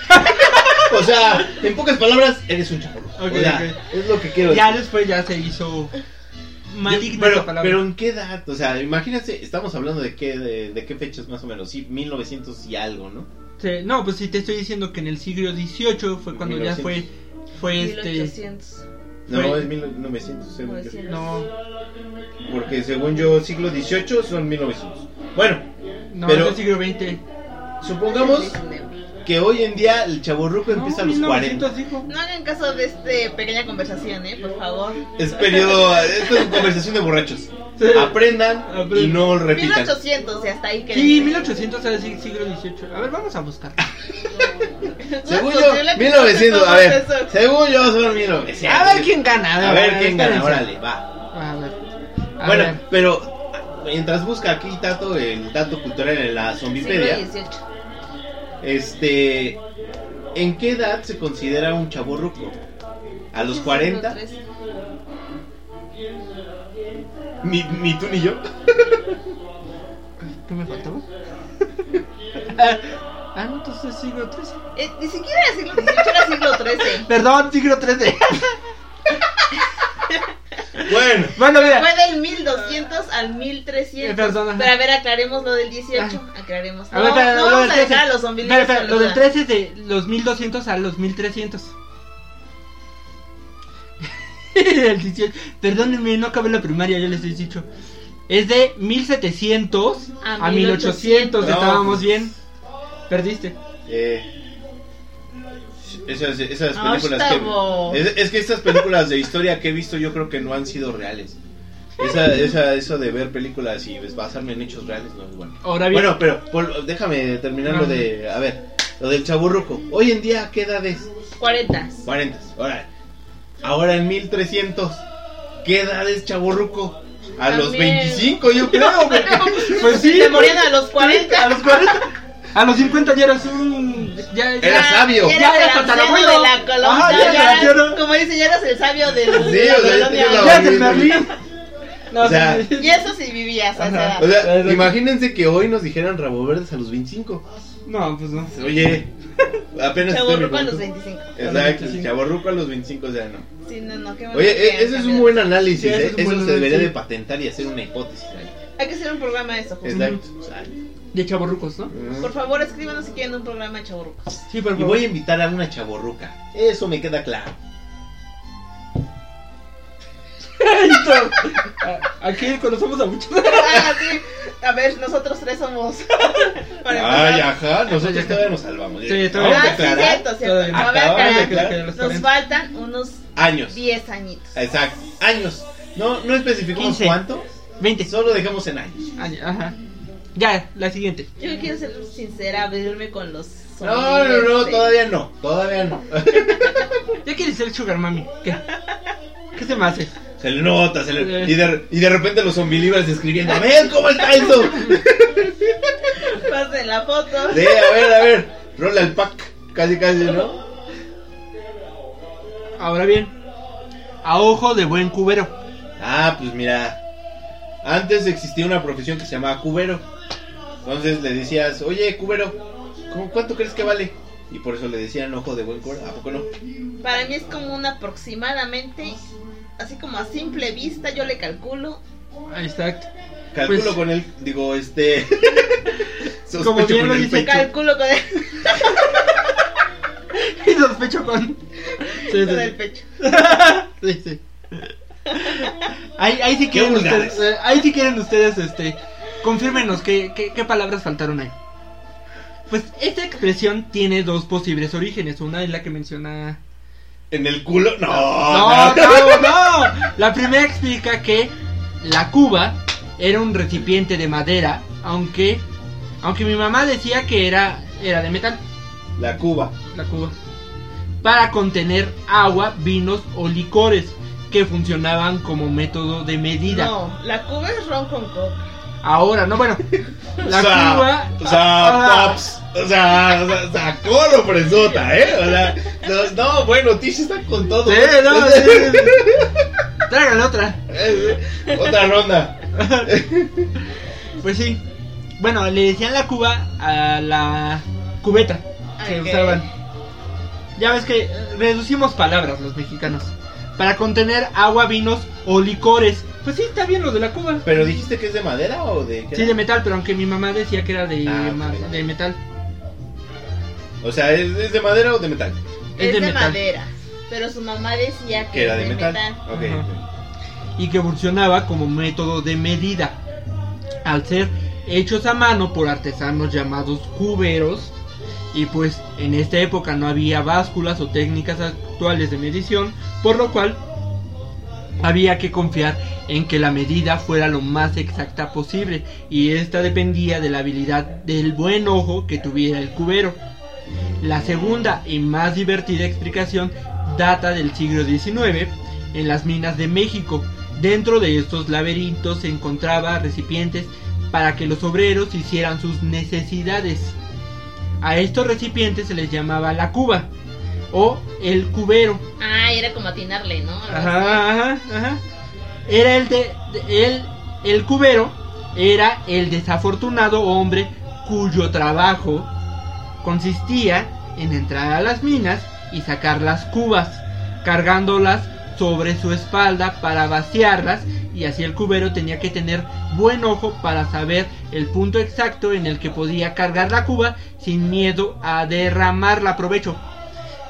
[SPEAKER 2] O sea, en pocas palabras, eres un chaburruco. O sea, es lo que quiero
[SPEAKER 3] Ya después ya se hizo maligna
[SPEAKER 2] pero,
[SPEAKER 3] esa palabra.
[SPEAKER 2] pero en qué edad, o sea, imagínense, estamos hablando de qué, de, de qué fechas más o menos, sí, 1900 y algo, ¿no?
[SPEAKER 3] Sí, no, pues si te estoy diciendo que en el siglo XVIII fue cuando ya
[SPEAKER 2] 1900.
[SPEAKER 3] fue, fue este...
[SPEAKER 4] 1800.
[SPEAKER 2] No,
[SPEAKER 3] Fue-
[SPEAKER 2] es 1900, según yo.
[SPEAKER 4] 900.
[SPEAKER 3] No,
[SPEAKER 2] porque según yo, siglo XVIII son 1900. Bueno,
[SPEAKER 3] no,
[SPEAKER 2] Pero-
[SPEAKER 3] es el siglo XX.
[SPEAKER 2] supongamos
[SPEAKER 4] 19.
[SPEAKER 2] Que hoy en día el chaburruco empieza a los 40.
[SPEAKER 3] 1900 dijo.
[SPEAKER 4] No hagan caso de esta pequeña conversación, ¿eh? Por favor.
[SPEAKER 2] Es periodo, esto es conversación de borrachos.
[SPEAKER 3] Sí.
[SPEAKER 2] Aprendan
[SPEAKER 3] Aprendan.
[SPEAKER 2] y no repitan.
[SPEAKER 4] 1800 y hasta ahí que.
[SPEAKER 3] Sí, 1800 es decir siglo XVIII. A ver, vamos a buscar.
[SPEAKER 2] Según
[SPEAKER 4] No
[SPEAKER 2] yo,
[SPEAKER 4] posible que
[SPEAKER 2] 1900, a
[SPEAKER 4] no
[SPEAKER 2] ver, según yo son 1900.
[SPEAKER 3] A ver quién gana.
[SPEAKER 2] A ver quién gana, órale, va.
[SPEAKER 3] A ver. A
[SPEAKER 2] bueno,
[SPEAKER 3] ver.
[SPEAKER 2] pero mientras busca aquí Tato el dato cultural en la
[SPEAKER 4] XVIII.
[SPEAKER 2] Este, ¿en qué edad se considera un chaburruco? ¿A los 40?
[SPEAKER 4] Siglo XIII.
[SPEAKER 2] Ni, ni tú ni yo.
[SPEAKER 3] ¿Qué me faltaba? ah, no, entonces siglo XIII.
[SPEAKER 4] Eh, ni siquiera era siglo XVIII, era siglo XIII.
[SPEAKER 3] Perdón, siglo XIII.
[SPEAKER 2] Bueno,
[SPEAKER 3] bueno, mira.
[SPEAKER 4] Fue del 1200 al 1300.
[SPEAKER 3] Eh, perdón, ajá.
[SPEAKER 4] Pero a ver, aclaremos lo del 18. Aclaremos.
[SPEAKER 3] A ver,
[SPEAKER 4] no,
[SPEAKER 3] espera,
[SPEAKER 4] no
[SPEAKER 3] lo
[SPEAKER 4] vamos
[SPEAKER 3] del
[SPEAKER 4] a
[SPEAKER 3] 13.
[SPEAKER 4] dejar a los zombies
[SPEAKER 3] Espera, espera, lo del
[SPEAKER 4] duda.
[SPEAKER 3] 13 es de los 1200 a los 1300. El 18. Perdónenme, no acabé la primaria, ya les he dicho. Es de 1700 a,
[SPEAKER 4] A
[SPEAKER 3] 1800.
[SPEAKER 4] 1800.
[SPEAKER 3] Estábamos bien. Perdiste.
[SPEAKER 2] eh, esas, esas
[SPEAKER 4] Ah,
[SPEAKER 2] películas que... Es, es que estas películas de historia que he visto yo creo que no han sido reales. Esa, esa, eso de ver películas y basarme en hechos reales no es bueno.
[SPEAKER 3] Ahora bien.
[SPEAKER 2] Bueno, pero Paul, déjame terminar lo de... A ver, lo del chaburruco. Hoy en día, ¿qué edad es?
[SPEAKER 4] 40.
[SPEAKER 2] 40. Ahora, ahora en 1300, ¿qué edad es chaburruco? A los
[SPEAKER 4] También.
[SPEAKER 2] 25 yo creo. porque-
[SPEAKER 3] Pues sí,
[SPEAKER 4] Se morían a los 40.
[SPEAKER 3] A los 40. A los 50 ya eras un. Ya, ya-
[SPEAKER 2] Era sabio.
[SPEAKER 4] Ya anciano
[SPEAKER 3] tatarabuelo.
[SPEAKER 4] de la colonia.
[SPEAKER 3] Ajá, ya
[SPEAKER 4] ya como dice, ya eras el sabio de la,
[SPEAKER 2] Sí,
[SPEAKER 4] de la
[SPEAKER 2] o sea, ya Berlín.
[SPEAKER 3] No,
[SPEAKER 2] O sea,
[SPEAKER 3] sí.
[SPEAKER 4] Y eso sí vivías a esa
[SPEAKER 3] Ajá.
[SPEAKER 4] edad.
[SPEAKER 2] O sea,
[SPEAKER 3] Exacto.
[SPEAKER 2] imagínense que hoy nos dijeran rabo verdes a los 25.
[SPEAKER 3] No, pues no.
[SPEAKER 2] Oye, apenas
[SPEAKER 4] Chaburruco a los
[SPEAKER 2] punto.
[SPEAKER 4] 25.
[SPEAKER 2] Exacto,
[SPEAKER 3] 25.
[SPEAKER 2] chaborruco a los 25, o sea, no.
[SPEAKER 4] Sí, no, no, qué bueno
[SPEAKER 2] Oye,
[SPEAKER 4] que
[SPEAKER 2] eh, ese es un buen análisis,
[SPEAKER 3] Sí,
[SPEAKER 2] ¿eh?
[SPEAKER 3] es un
[SPEAKER 2] Eso se debería de patentar y hacer una hipótesis ahí.
[SPEAKER 4] Hay que hacer un programa de eso. justo.
[SPEAKER 2] Exacto.
[SPEAKER 3] De chaborrucos, ¿no?
[SPEAKER 4] Por favor, escríbanos si quieren un programa de chaburrucos.
[SPEAKER 3] Sí, por
[SPEAKER 2] Y
[SPEAKER 3] favor.
[SPEAKER 2] voy a invitar a una chaborruca. Eso me queda claro.
[SPEAKER 3] Aquí conocemos a muchos.
[SPEAKER 4] Ah, sí. A ver, nosotros tres somos. Para
[SPEAKER 2] Ay, ajá, nosotros todavía nos salvamos.
[SPEAKER 3] Sí, todavía.
[SPEAKER 4] Ah, sí, cierto, cierto.
[SPEAKER 3] Todavía.
[SPEAKER 2] Acabamos de
[SPEAKER 4] aclarar. Nos
[SPEAKER 3] 40.
[SPEAKER 4] faltan unos
[SPEAKER 2] años.
[SPEAKER 4] 10 añitos.
[SPEAKER 2] Exacto, años. No, no especificamos
[SPEAKER 3] 15.
[SPEAKER 2] cuánto,
[SPEAKER 3] 20.
[SPEAKER 2] solo dejamos en años.
[SPEAKER 3] Ay, Ajá. Ya, la siguiente.
[SPEAKER 4] Yo quiero ser sincera, abrirme con los.
[SPEAKER 2] No, no, no,
[SPEAKER 4] zombies,
[SPEAKER 2] todavía no, todavía no.
[SPEAKER 3] Ya quieres ser Sugar Mami. ¿Qué? ¿Qué se me hace?
[SPEAKER 2] Se le nota, se le...
[SPEAKER 3] Eh.
[SPEAKER 2] Y, de, y de repente los zombilibres escribiendo, a ver cómo está eso.
[SPEAKER 4] Pasen la foto.
[SPEAKER 2] Sí, a ver, a ver, rola el pack, casi casi, ¿no?
[SPEAKER 3] Ahora bien, a ojo de buen cubero.
[SPEAKER 2] Ah, pues mira, antes existía una profesión que se llamaba cubero. Entonces le decías, oye, cubero, ¿cómo, ¿cuánto crees que vale? Y por eso le decían ojo de buen cubero, ¿a poco no?
[SPEAKER 4] Para mí es como un aproximadamente. Así como a simple vista, yo le calculo.
[SPEAKER 3] Ahí está.
[SPEAKER 2] Calculo
[SPEAKER 3] Pues-
[SPEAKER 2] con él, digo, este... sospecho
[SPEAKER 3] Como bien
[SPEAKER 2] con
[SPEAKER 3] lo
[SPEAKER 2] el
[SPEAKER 3] dice.
[SPEAKER 4] Calculo con el,
[SPEAKER 3] Y sospecho con. Sí,
[SPEAKER 4] con
[SPEAKER 3] sí.
[SPEAKER 4] el pecho.
[SPEAKER 3] Sí, sí. Ahí, ahí sí quieren ustedes, eh, ahí sí quieren ustedes, este, confírmenos qué, qué, qué palabras faltaron ahí. Pues esta expresión tiene dos posibles orígenes. Una es la que menciona.
[SPEAKER 2] ¿En el culo? No,
[SPEAKER 3] No, no, no. La primera explica que la cuba era un recipiente de madera, aunque, aunque mi mamá decía que era, era de metal.
[SPEAKER 2] La Cuba.
[SPEAKER 3] la cuba, para contener agua, vinos o licores que funcionaban como método de medida.
[SPEAKER 4] No, la cuba es ron con coca.
[SPEAKER 3] Ahora, no, bueno, la
[SPEAKER 2] o sea,
[SPEAKER 3] cuba.
[SPEAKER 2] O sea,
[SPEAKER 3] ah,
[SPEAKER 2] paps. O sea, o sea, sacó lo fresota, ¿eh? O sea, no, no, bueno, Tish está con todo.
[SPEAKER 3] Sí, no, sí, sí. Tráigale otra.
[SPEAKER 2] Eh, Otra ronda.
[SPEAKER 3] Pues sí. Bueno, le decían la cuba a la cubeta que usaban. Ya ves que reducimos palabras los mexicanos. Para contener agua, vinos o licores. Pues sí, está bien lo de la cuba.
[SPEAKER 2] ¿Pero dijiste que es de madera o de qué?
[SPEAKER 3] Sí, de metal, pero aunque mi mamá decía que era de,
[SPEAKER 2] Ah,
[SPEAKER 3] ma-
[SPEAKER 2] ok.
[SPEAKER 3] de metal.
[SPEAKER 2] O sea, ¿es, es de madera o de metal?
[SPEAKER 3] Es
[SPEAKER 4] Es,
[SPEAKER 3] de
[SPEAKER 4] de,
[SPEAKER 3] metal.
[SPEAKER 4] madera. Pero su mamá decía que,
[SPEAKER 2] Que era de
[SPEAKER 4] de
[SPEAKER 2] metal.
[SPEAKER 4] metal.
[SPEAKER 2] Ok.
[SPEAKER 3] Ajá. y que funcionaba como método de medida. Al ser hechos a mano por artesanos llamados cuberos, y pues en esta época no había básculas o técnicas actuales de medición, por lo cual había que confiar en que la medida fuera lo más exacta posible, y esta dependía de la habilidad del buen ojo que tuviera el cubero. La segunda y más divertida explicación data del siglo XIX en las minas de México. Dentro de estos laberintos se encontraba recipientes para que los obreros hicieran sus necesidades. A estos recipientes se les llamaba la cuba o el cubero.
[SPEAKER 4] Ah, era como atinarle, ¿no?
[SPEAKER 3] Ajá, ajá, ajá. Era el de, de- el, el cubero era el desafortunado hombre cuyo trabajo consistía en entrar a las minas y sacar las cubas, cargándolas sobre su espalda para vaciarlas y así el cubero tenía que tener buen ojo para saber el punto exacto en el que podía cargar la cuba sin miedo a derramarla provecho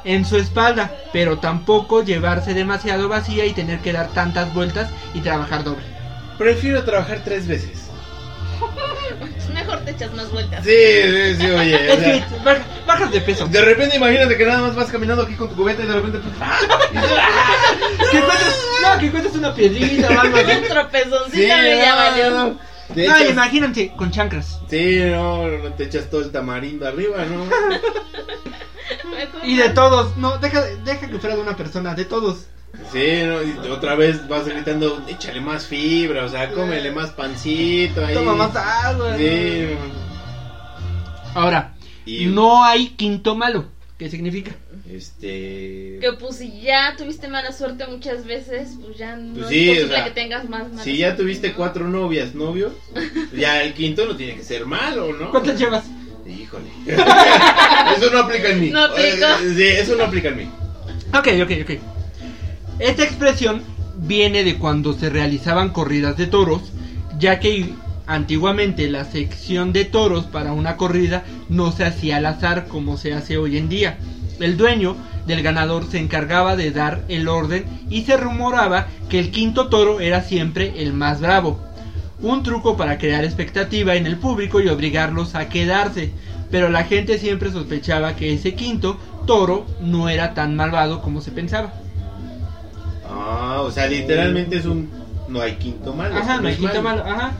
[SPEAKER 3] en su espalda, pero tampoco llevarse demasiado vacía y tener que dar tantas vueltas y trabajar doble.
[SPEAKER 2] Prefiero trabajar tres veces.
[SPEAKER 4] Mejor te echas más vueltas.
[SPEAKER 2] Sí, sí, sí, oye.
[SPEAKER 3] Es que
[SPEAKER 2] sea,
[SPEAKER 3] baja- bajas de peso.
[SPEAKER 2] de repente imagínate que nada más vas caminando aquí con tu cubeta y de repente... pues, ¡ah! Y dices, ¡ah!
[SPEAKER 3] Que encuentres, no, que encuentres una piedrita o algo así.
[SPEAKER 4] Un tropezoncito
[SPEAKER 2] Sí,
[SPEAKER 4] me ya
[SPEAKER 2] no, no. Hecho,
[SPEAKER 3] imagínate, con chancras.
[SPEAKER 2] Sí, no, no te echas todo el tamarindo arriba, ¿no?
[SPEAKER 3] Y de todos, no, deja, deja que fuera de una persona, de todos.
[SPEAKER 2] Sí, no, y otra vez vas gritando, échale más fibra, o sea, cómele más pancito ahí.
[SPEAKER 3] Toma más agua.
[SPEAKER 2] Sí.
[SPEAKER 3] Ahora,
[SPEAKER 2] Y
[SPEAKER 3] no hay quinto malo. ¿Qué significa?
[SPEAKER 2] este
[SPEAKER 4] Que pues si ya tuviste mala suerte muchas veces, pues ya no
[SPEAKER 2] Pues sí,
[SPEAKER 4] es posible
[SPEAKER 2] o sea,
[SPEAKER 4] que tengas más mala
[SPEAKER 2] si ya
[SPEAKER 4] suerte,
[SPEAKER 2] tuviste
[SPEAKER 4] ¿no?
[SPEAKER 2] cuatro novias, novios, ya el quinto no tiene que ser malo, ¿no?
[SPEAKER 3] ¿Cuántas llevas?
[SPEAKER 2] Híjole. eso no aplica en mí.
[SPEAKER 4] No aplica.
[SPEAKER 2] Eh, Sí, eso no aplica en mí.
[SPEAKER 3] Ok, ok, ok. Esta expresión viene de cuando se realizaban corridas de toros, ya que antiguamente la sección de toros para una corrida no se hacía al azar como se hace hoy en día. El dueño del ganador se encargaba de dar el orden y se rumoraba que el quinto toro era siempre el más bravo. Un truco para crear expectativa en el público y obligarlos a quedarse, pero la gente siempre sospechaba que ese quinto toro no era tan malvado como se pensaba.
[SPEAKER 2] Ah, o sea, literalmente es un no hay quinto malo.
[SPEAKER 3] Ajá, no hay quinto malo, ajá.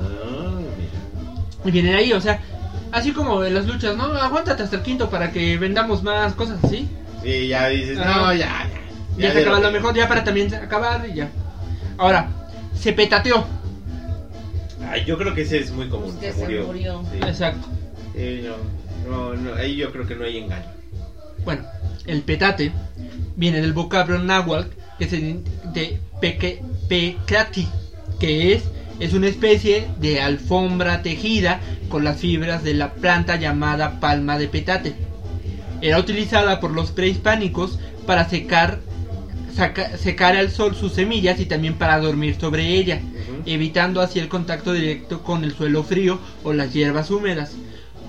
[SPEAKER 2] Ah, mira.
[SPEAKER 3] Y viene de ahí, o sea, así como en las luchas, ¿no? Aguántate hasta el quinto para que vendamos más cosas así.
[SPEAKER 2] Sí, ya dices,
[SPEAKER 3] Ajá.
[SPEAKER 2] no, ya, ya.
[SPEAKER 3] Ya, se acaba
[SPEAKER 2] de
[SPEAKER 3] lo mejor, ya para también acabar y ya. Ahora, se petateó.
[SPEAKER 2] Ay, yo creo que ese es muy común.
[SPEAKER 4] Pues que se murió.
[SPEAKER 2] Sí.
[SPEAKER 3] Exacto.
[SPEAKER 2] Sí, no, no, no, ahí yo creo que no hay engaño.
[SPEAKER 3] Bueno, el petate viene del vocablo náhuatl que se de peque, pecati, que es es una especie de alfombra tejida con las fibras de la planta llamada palma de petate. Era utilizada por los prehispánicos para secar saca- secar al sol sus semillas y también para dormir sobre ella, evitando así el contacto directo con el suelo frío o las hierbas húmedas.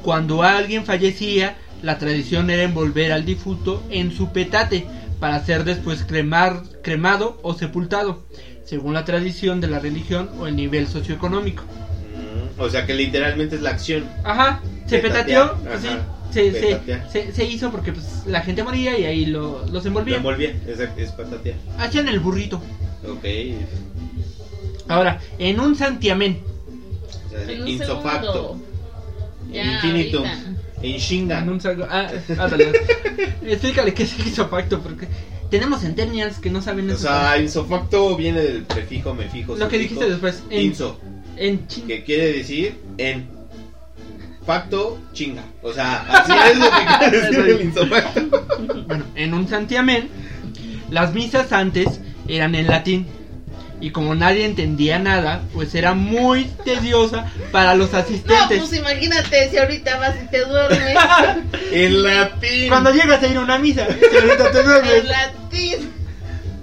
[SPEAKER 3] Cuando alguien fallecía, la tradición era envolver al difunto en su petate para ser después cremar, cremado o sepultado, según la tradición de la religión o el nivel socioeconómico.
[SPEAKER 2] Mm, O sea que literalmente es la acción.
[SPEAKER 3] Ajá, se petateó, pues sí,
[SPEAKER 2] ajá,
[SPEAKER 3] se, se, se- se hizo porque pues, la gente moría y ahí lo, los
[SPEAKER 2] Lo
[SPEAKER 3] envolvían.
[SPEAKER 2] envolvía, es, es patatear.
[SPEAKER 3] Hacían el burrito.
[SPEAKER 2] Ok.
[SPEAKER 3] Ahora, en un santiamén,
[SPEAKER 2] O sea,
[SPEAKER 4] En un
[SPEAKER 2] insofacto.
[SPEAKER 4] segundo.
[SPEAKER 2] En
[SPEAKER 4] Ya,
[SPEAKER 2] infinitum.
[SPEAKER 4] ahorita.
[SPEAKER 2] En
[SPEAKER 3] un salgo, ah, ándale. Explícale qué es el isopacto porque tenemos centennials que no saben
[SPEAKER 2] O
[SPEAKER 3] eso.
[SPEAKER 2] sea, insofacto viene del prefijo mefijo.
[SPEAKER 3] lo que
[SPEAKER 2] sufijo,
[SPEAKER 3] dijiste después, en,
[SPEAKER 2] Inso,
[SPEAKER 3] en chin-
[SPEAKER 2] que quiere decir en. Facto, chinga. O sea, así es lo que quiere decir el insofacto.
[SPEAKER 3] Bueno, en un santiamén, las misas antes eran en latín Y como nadie entendía nada, pues era muy tediosa para los
[SPEAKER 4] No,
[SPEAKER 3] asistentes.
[SPEAKER 4] pues imagínate si ahorita vas y te duermes.
[SPEAKER 2] En latín.
[SPEAKER 3] Cuando llegas a ir a una misa, si ahorita te
[SPEAKER 4] en
[SPEAKER 3] duermes.
[SPEAKER 4] latín.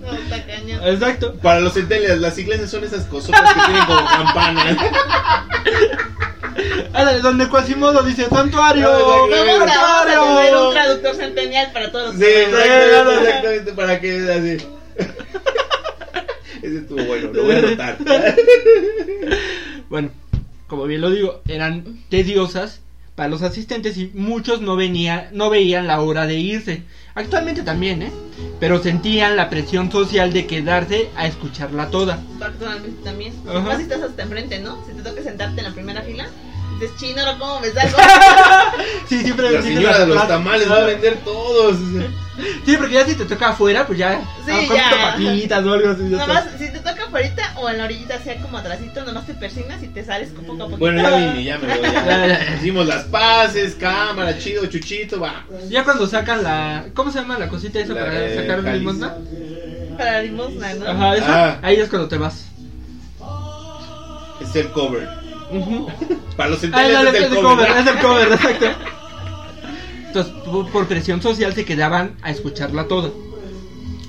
[SPEAKER 4] No, está cañón.
[SPEAKER 3] Exacto.
[SPEAKER 2] Para los centennials, las iglesias son esas cosotas que tienen como campanas.
[SPEAKER 3] Ándale, donde Quasimodo dice santuario.
[SPEAKER 2] No, no, no,
[SPEAKER 4] Vamos a, tener un traductor centenial para todos los
[SPEAKER 2] Sí, exactamente, para que así. Ese estuvo bueno, lo voy a anotar.
[SPEAKER 3] Bueno, como bien lo digo, eran tediosas para los asistentes y muchos no venía, no veían la hora de irse. Actualmente también, ¿eh? Pero sentían la presión social de quedarse a escucharla toda.
[SPEAKER 4] Actualmente también.
[SPEAKER 3] Ajá.
[SPEAKER 4] Más si estás hasta enfrente, ¿no? Si te toca sentarte en la primera fila, dices, chino, ¿no? ¿cómo me salgo?
[SPEAKER 3] Sí, siempre
[SPEAKER 2] La señora de los tamales va a vender todos.
[SPEAKER 3] Sí, porque ya si te toca afuera, pues ya.
[SPEAKER 4] Sí,
[SPEAKER 3] ah,
[SPEAKER 4] ya.
[SPEAKER 3] papitas o algo así.
[SPEAKER 4] Nomás, si te toca afuera o en la orillita, sea como atrásito, nomás te persignas y te sales poco a poco.
[SPEAKER 2] Bueno, ya vine, ya me voy.
[SPEAKER 3] Ya.
[SPEAKER 2] Hicimos las paces, cámara, chido, chuchito, va.
[SPEAKER 3] Ya cuando sacan la. ¿Cómo se llama la cosita esa
[SPEAKER 2] La
[SPEAKER 3] para
[SPEAKER 2] de
[SPEAKER 3] sacar
[SPEAKER 2] cáliz.
[SPEAKER 3] limosna?
[SPEAKER 4] Para la limosna, ¿no?
[SPEAKER 3] Ajá, esa.
[SPEAKER 2] Ah.
[SPEAKER 3] Ahí es cuando te vas.
[SPEAKER 2] Es el cover. Para los
[SPEAKER 3] Ah,
[SPEAKER 2] centennials
[SPEAKER 3] no,
[SPEAKER 2] es
[SPEAKER 3] es
[SPEAKER 2] el
[SPEAKER 3] el
[SPEAKER 2] cover.
[SPEAKER 3] cover, es el cover, exacto. Entonces, por- presión social se quedaban a escucharla toda.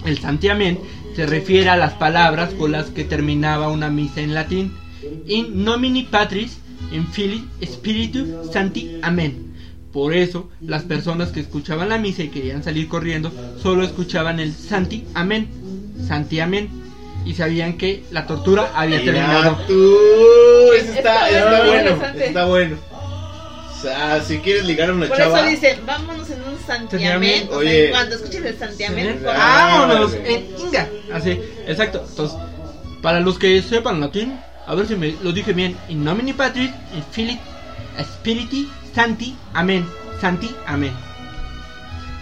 [SPEAKER 3] El santiamén se refiere a las palabras con las que terminaba una misa en latín. In nomini patris, in fili spiritu santi amen. Por eso, las personas que escuchaban la misa y querían salir corriendo, solo escuchaban el santi amén, santi amén. Y sabían que la tortura había terminado.
[SPEAKER 2] Mira tú, ese está,
[SPEAKER 4] Está
[SPEAKER 2] está
[SPEAKER 4] bueno,
[SPEAKER 2] bueno, está bueno. O sea, si quieres ligar a una
[SPEAKER 4] Por
[SPEAKER 2] chava.
[SPEAKER 4] eso dicen, vámonos en un santiamén. O
[SPEAKER 2] Oye.
[SPEAKER 4] sea, cuando escuches el santiamén,
[SPEAKER 3] Sí. Vámonos en Inga. Así, exacto. Entonces, para los que sepan latín, a ver si me lo dije bien. In nomini patris, in filii spiriti santi, amén. Santi, amén.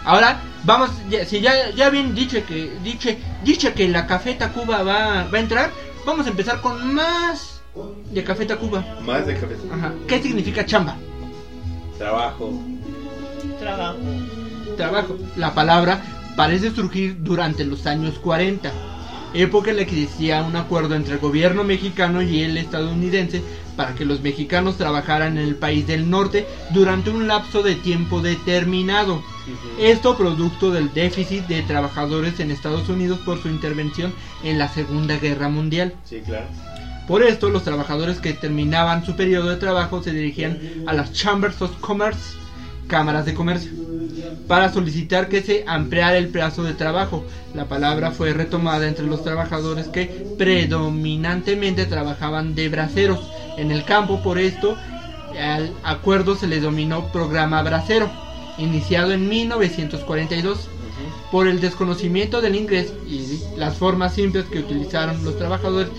[SPEAKER 3] Ahora, vamos, ya, si ya, ya bien dicho que, dicho, dicho que la Café Tacuba va, va a entrar, vamos a empezar con más de Café Tacuba.
[SPEAKER 2] Más de café.
[SPEAKER 3] Ajá. ¿Qué significa chamba?
[SPEAKER 2] Trabajo.
[SPEAKER 4] Trabajo.
[SPEAKER 3] trabajo. La palabra parece surgir durante los años 40, época en la que existía un acuerdo entre el gobierno mexicano y el estadounidense para que los mexicanos trabajaran en el país del norte durante un lapso de tiempo determinado. Esto producto del déficit de trabajadores en Estados Unidos por su intervención en la Segunda Guerra Mundial.
[SPEAKER 2] Sí, claro.
[SPEAKER 3] Por esto, los trabajadores que terminaban su periodo de trabajo se dirigían a las Chambers of Commerce, cámaras de comercio, para solicitar que se ampliara el plazo de trabajo. La palabra fue retomada entre los trabajadores que predominantemente trabajaban de braceros en el campo. Por esto, al acuerdo se le dominó programa bracero, iniciado en 1942
[SPEAKER 2] Ujú.
[SPEAKER 3] por el desconocimiento del inglés y las formas simples que utilizaron los trabajadores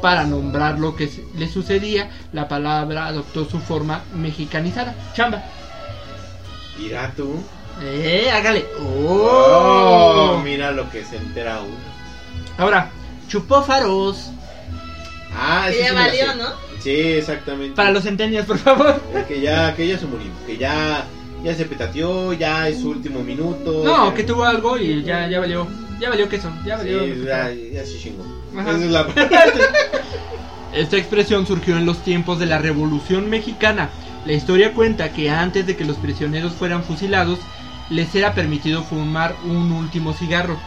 [SPEAKER 3] para nombrar lo que le sucedía, la palabra adoptó su forma mexicanizada. Chamba.
[SPEAKER 2] Mira tú.
[SPEAKER 3] Eh, hágale.
[SPEAKER 2] Oh,
[SPEAKER 3] Oh.
[SPEAKER 2] mira lo que se entera uno.
[SPEAKER 3] Ahora, chupó faros.
[SPEAKER 2] Ah,
[SPEAKER 4] ya
[SPEAKER 2] sí la
[SPEAKER 4] valió. ¿no?
[SPEAKER 2] Sí, exactamente.
[SPEAKER 3] Para los centenias, por favor.
[SPEAKER 2] Eh, que ya, que ya se murió, que ya, ya se petateó, ya es su último minuto.
[SPEAKER 3] No,
[SPEAKER 2] ya-
[SPEAKER 3] que tuvo algo y ya, ya valió. Ya valió queso. Ya valió.
[SPEAKER 2] Sí, ya, ya se chingó.
[SPEAKER 3] Ajá.
[SPEAKER 2] Esa es la...
[SPEAKER 3] Esta expresión surgió en los tiempos de la Revolución Mexicana. La historia cuenta que antes de que los prisioneros fueran fusilados, les era permitido fumar un último cigarro.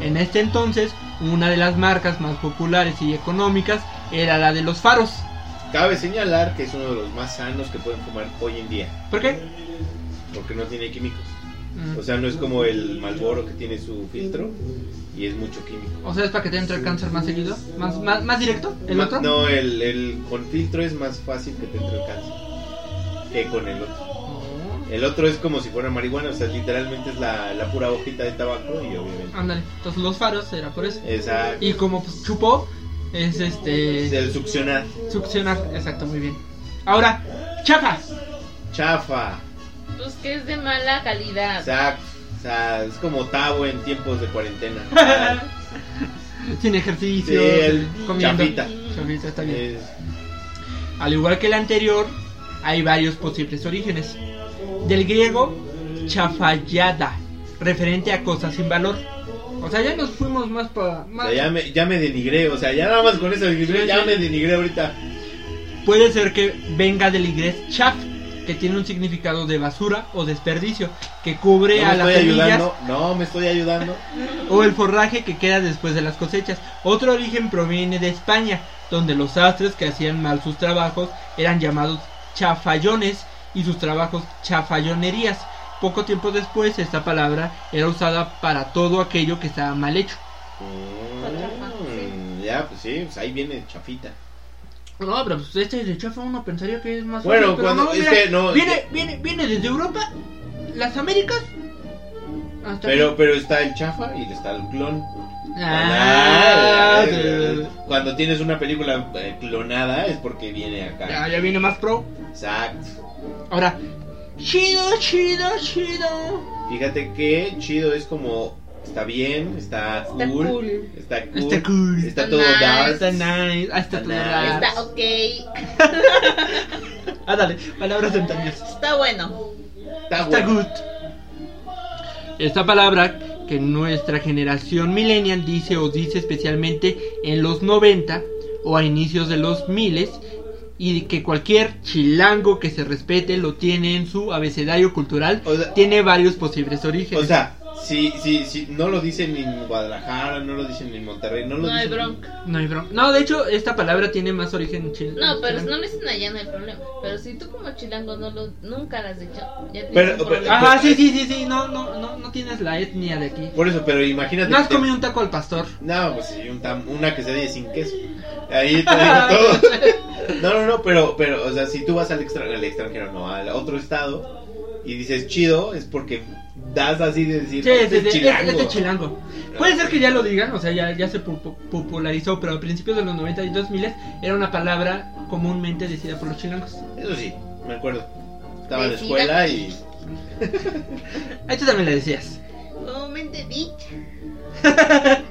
[SPEAKER 3] En este entonces, una de las marcas más populares y económicas era la de los faros.
[SPEAKER 2] Cabe señalar que es uno de los más sanos que pueden fumar hoy en día,
[SPEAKER 3] ¿Por qué?
[SPEAKER 2] porque no tiene químicos.
[SPEAKER 3] Mm.
[SPEAKER 2] O sea, no es como el Malboro que tiene su filtro y es mucho químico.
[SPEAKER 3] O sea, es para que te entre el cáncer más seguido, más, más, más directo, el
[SPEAKER 2] Ma-
[SPEAKER 3] otro.
[SPEAKER 2] No, el, el con filtro es más fácil que te entre el cáncer que con el otro. El otro es como si fuera marihuana, o sea, literalmente es la, la pura hojita de tabaco y obviamente.
[SPEAKER 3] Ándale, entonces los faros era por eso.
[SPEAKER 2] Exacto.
[SPEAKER 3] Y como pues, chupó, es este.
[SPEAKER 2] Es el succionar.
[SPEAKER 3] Succionar, exacto, muy bien. Ahora, chapa.
[SPEAKER 2] Chafa.
[SPEAKER 4] Pues que es de mala calidad.
[SPEAKER 2] Exacto. O sea, es como Tavo en tiempos de cuarentena.
[SPEAKER 3] Sin
[SPEAKER 2] Sí,
[SPEAKER 3] ejercicio,
[SPEAKER 2] el
[SPEAKER 3] comiendo.
[SPEAKER 2] chapita.
[SPEAKER 3] Chapita, está bien.
[SPEAKER 2] Es-
[SPEAKER 3] Al igual que el anterior, hay varios posibles orígenes. Del griego, chafallada, referente a cosas sin valor. O sea, ya nos fuimos más para...
[SPEAKER 2] O sea, ya me, ya me denigré, o sea, ya nada más con eso denigré,
[SPEAKER 3] Sí,
[SPEAKER 2] ya
[SPEAKER 3] sí.
[SPEAKER 2] me denigré ahorita.
[SPEAKER 3] Puede ser que venga del inglés chaff, que tiene un significado de basura o desperdicio, que cubre
[SPEAKER 2] No
[SPEAKER 3] a las
[SPEAKER 2] estoy
[SPEAKER 3] semillas
[SPEAKER 2] ayudando, no me estoy ayudando.
[SPEAKER 3] o el forraje que queda después de las cosechas. Otro origen proviene de España, donde los sastres que hacían mal sus trabajos eran llamados chafallones y sus trabajos chafallonerías. Poco tiempo después esta palabra era usada para todo aquello que estaba mal hecho.
[SPEAKER 2] Mm, ya, pues sí, pues ahí viene chafita.
[SPEAKER 3] No, pero pues este de chafa uno pensaría que es más
[SPEAKER 2] Bueno,
[SPEAKER 3] fácil,
[SPEAKER 2] cuando-
[SPEAKER 3] no,
[SPEAKER 2] es que no,
[SPEAKER 3] viene, viene, viene desde Europa, las Américas, hasta
[SPEAKER 2] Pero, pero está el chafa y está el clon.
[SPEAKER 3] Ah, de-
[SPEAKER 2] Cuando tienes una película eh, clonada es porque viene acá.
[SPEAKER 3] ya, ya viene más pro.
[SPEAKER 2] Exacto.
[SPEAKER 3] Ahora, chido, chido, chido.
[SPEAKER 2] Fíjate que chido es como está bien, está,
[SPEAKER 4] Está
[SPEAKER 2] cool,
[SPEAKER 4] cool.
[SPEAKER 2] está cool,
[SPEAKER 3] Está cool.
[SPEAKER 2] está
[SPEAKER 4] Está
[SPEAKER 2] todo
[SPEAKER 4] nice.
[SPEAKER 2] dark.
[SPEAKER 3] Está nice, ah, está todo
[SPEAKER 2] Está
[SPEAKER 3] nice.
[SPEAKER 4] Está ok.
[SPEAKER 3] Ah, dale, palabras centenias.
[SPEAKER 4] Está bueno.
[SPEAKER 2] Está
[SPEAKER 3] Está
[SPEAKER 2] bueno.
[SPEAKER 3] good. Esta palabra que nuestra generación millennial dice o dice especialmente en los 90 o a inicios de los miles y que cualquier chilango que se respete lo tiene en su abecedario cultural
[SPEAKER 2] O sea-
[SPEAKER 3] tiene varios posibles orígenes.
[SPEAKER 2] O sea, si, si, si no lo dicen en Guadalajara, no lo dicen en Monterrey, no lo
[SPEAKER 4] No hay bronca.
[SPEAKER 3] no hay bronca. No, de hecho esta palabra tiene más origen chileno.
[SPEAKER 4] No, pero si no lo dicen allá no hay problema. Pero si tú como chilango no lo, nunca lo has dicho, ya
[SPEAKER 2] Pero- pero-.
[SPEAKER 3] Ajá, sí, sí, sí, sí, no, no, no, no tienes la etnia de aquí.
[SPEAKER 2] Por eso, pero imagínate.
[SPEAKER 3] No has
[SPEAKER 2] te-
[SPEAKER 3] comido un taco al pastor.
[SPEAKER 2] No, pues sí, un tam- una quesadilla sin queso. Ahí te digo todo. No, no, no, pero, pero, o sea, si tú vas al, extra- al extranjero, no, al otro estado, y dices chido, es porque das así de decir,
[SPEAKER 3] Sí,
[SPEAKER 2] "Este
[SPEAKER 3] sí,
[SPEAKER 2] es
[SPEAKER 3] sí, es,
[SPEAKER 2] chilango".
[SPEAKER 3] es de chilango. Puede ser que ya lo digan, o sea, ya, ya se pu- pu- popularizó, pero a principios de los 90 y 2000 era una palabra comúnmente decida por los chilangos.
[SPEAKER 2] Eso sí, me acuerdo. Estaba en la escuela y.
[SPEAKER 3] Ahí tú también le decías.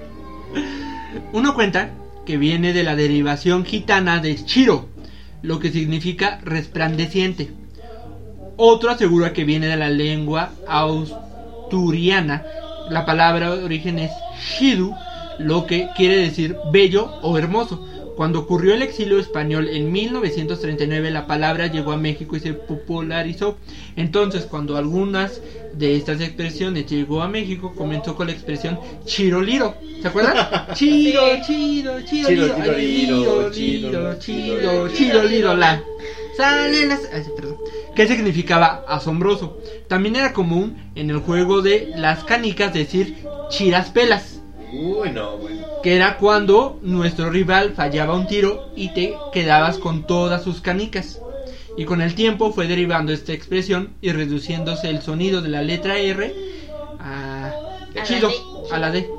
[SPEAKER 3] Uno cuenta que viene de la derivación gitana de chiro, lo que significa resplandeciente. Otro asegura que viene de la lengua asturiana. La palabra de origen es shidu, lo que quiere decir bello o hermoso. Cuando ocurrió el exilio español en 1939, la palabra llegó a México y se popularizó. Entonces, cuando algunas de estas expresiones llegó a México, comenzó con la expresión chiroliro. ¿Se acuerdan? Chiro, chiro, chiro,
[SPEAKER 2] Chiro, chiro, chiro,
[SPEAKER 3] chiro,
[SPEAKER 2] chiro,
[SPEAKER 3] chiro, chiro, liro, la. Salen las... ay, perdón. ¿Qué significaba asombroso? También era común en el juego de las canicas decir chiraspelas
[SPEAKER 2] Uy, no, güey.
[SPEAKER 3] que era cuando nuestro rival fallaba un tiro y te quedabas con todas sus canicas. Y con el tiempo fue derivando esta expresión y reduciéndose el sonido de la letra R a,
[SPEAKER 4] la
[SPEAKER 3] chido,
[SPEAKER 4] D.
[SPEAKER 3] a la D.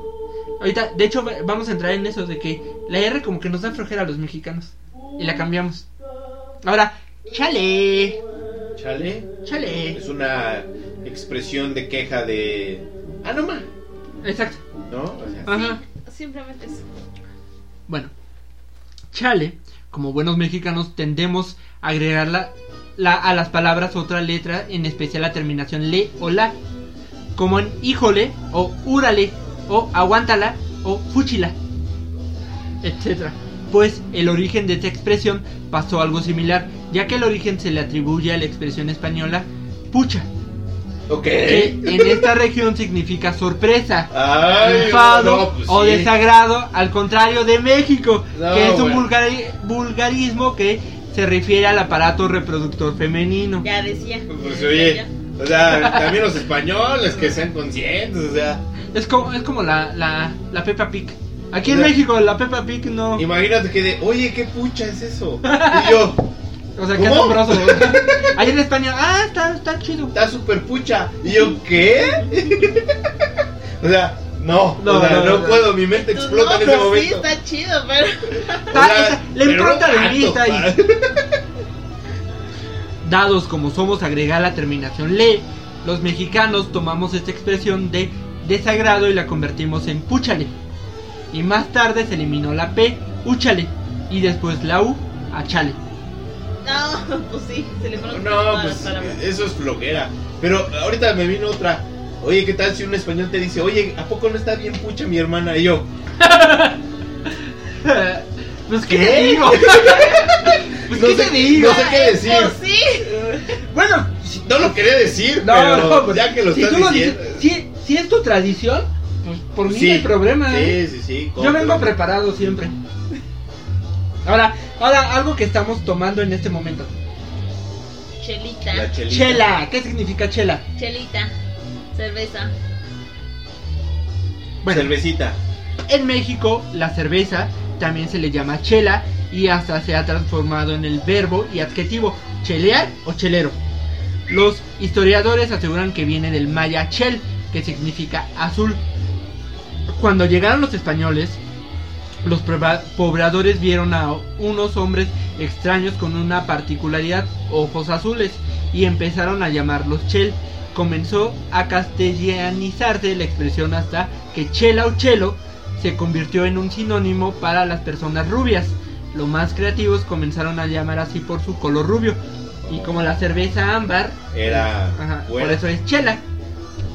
[SPEAKER 3] Ahorita, de hecho, va- vamos a entrar en eso de que la R como que nos da flojera a los mexicanos y la cambiamos. Ahora, chale,
[SPEAKER 2] Chale.
[SPEAKER 3] chale.
[SPEAKER 2] Es una expresión de queja de. Ah, no más.
[SPEAKER 3] Exacto.
[SPEAKER 2] ¿No? O sea,
[SPEAKER 3] Ajá.
[SPEAKER 4] Simplemente eso.
[SPEAKER 3] Bueno, chale, como buenos mexicanos tendemos a agregar la, la- a las palabras otra letra, en especial la terminación le o la, como en híjole o úrale o aguántala o fúchila, etcétera. Pues el origen de esta expresión pasó algo similar, ya que el origen se le atribuye a la expresión española pucha,
[SPEAKER 2] Ok.
[SPEAKER 3] que en esta región significa sorpresa
[SPEAKER 2] Ay,
[SPEAKER 3] enfado
[SPEAKER 2] no, pues
[SPEAKER 3] o
[SPEAKER 2] sí.
[SPEAKER 3] desagrado, al contrario de México,
[SPEAKER 2] No,
[SPEAKER 3] que es un vulgari- vulgarismo que se refiere al aparato reproductor femenino.
[SPEAKER 4] Ya decía.
[SPEAKER 2] Pues
[SPEAKER 4] Ya
[SPEAKER 2] oye, o sea, también los españoles que sean conscientes, o sea,
[SPEAKER 3] Es como, es como la, la, la Peppa Pig. Aquí en
[SPEAKER 2] O sea,
[SPEAKER 3] México la Peppa Pig no...
[SPEAKER 2] imagínate que de, oye, qué pucha es eso. Y yo,
[SPEAKER 3] O sea, qué asombroso. Allá en España, ah, está, está chido.
[SPEAKER 2] está súper pucha. Y yo, ¿qué? o sea, no,
[SPEAKER 3] No,
[SPEAKER 2] o sea,
[SPEAKER 3] no,
[SPEAKER 2] no,
[SPEAKER 3] no.
[SPEAKER 2] puedo, mi mente explota
[SPEAKER 4] no,
[SPEAKER 2] en ese momento.
[SPEAKER 4] Sí, está chido, pero.
[SPEAKER 2] O
[SPEAKER 3] Está-
[SPEAKER 2] sea,
[SPEAKER 3] está- la impronta de mí está ahí. Dados como somos agregar la terminación le, los mexicanos tomamos esta expresión de desagrado y la convertimos en púchale. Y más tarde se eliminó la P, úchale, y después la U, achale.
[SPEAKER 4] No, pues sí, se le fueron
[SPEAKER 2] No, pues eso es flojera. Pero ahorita me vino otra. Oye, ¿qué tal si un español te dice, oye, ¿a poco no está bien pucha mi hermana? Y yo,
[SPEAKER 3] Pues, ¿qué,
[SPEAKER 2] ¿Qué?
[SPEAKER 3] te digo? pues,
[SPEAKER 2] No
[SPEAKER 3] ¿qué
[SPEAKER 2] sé-
[SPEAKER 3] te digo?
[SPEAKER 2] no sé qué decir.
[SPEAKER 4] Pues sí.
[SPEAKER 3] Bueno,
[SPEAKER 2] no lo quería decir,
[SPEAKER 3] no,
[SPEAKER 2] pero
[SPEAKER 3] no, pues,
[SPEAKER 2] ya que lo
[SPEAKER 3] si
[SPEAKER 2] estás
[SPEAKER 3] lo
[SPEAKER 2] diciendo.
[SPEAKER 3] dices- si, si es tu tradición, pues por mí
[SPEAKER 2] Sí.
[SPEAKER 3] no hay problema. ¿eh?
[SPEAKER 2] Sí, sí, sí.
[SPEAKER 3] Yo vengo preparado siempre. Ahora, ahora algo que estamos tomando en este momento.
[SPEAKER 4] Chelita.
[SPEAKER 2] La chelita.
[SPEAKER 3] Chela, ¿qué significa chela?
[SPEAKER 4] Chelita. Cerveza.
[SPEAKER 3] Bueno,
[SPEAKER 2] Cervecita.
[SPEAKER 3] en México la cerveza también se le llama chela y hasta se ha transformado en el verbo y adjetivo chelear o chelero. Los historiadores aseguran que viene del maya chel, que significa azul. Cuando llegaron los españoles, los pobladores vieron a unos hombres extraños con una particularidad, ojos azules, y empezaron a llamarlos chel. Comenzó a castellanizarse la expresión hasta que chela o chelo se convirtió en un sinónimo para las personas rubias. Los más creativos comenzaron a llamar así por su color rubio. Y como la cerveza ámbar,
[SPEAKER 2] Era.
[SPEAKER 3] ajá, por eso es chela.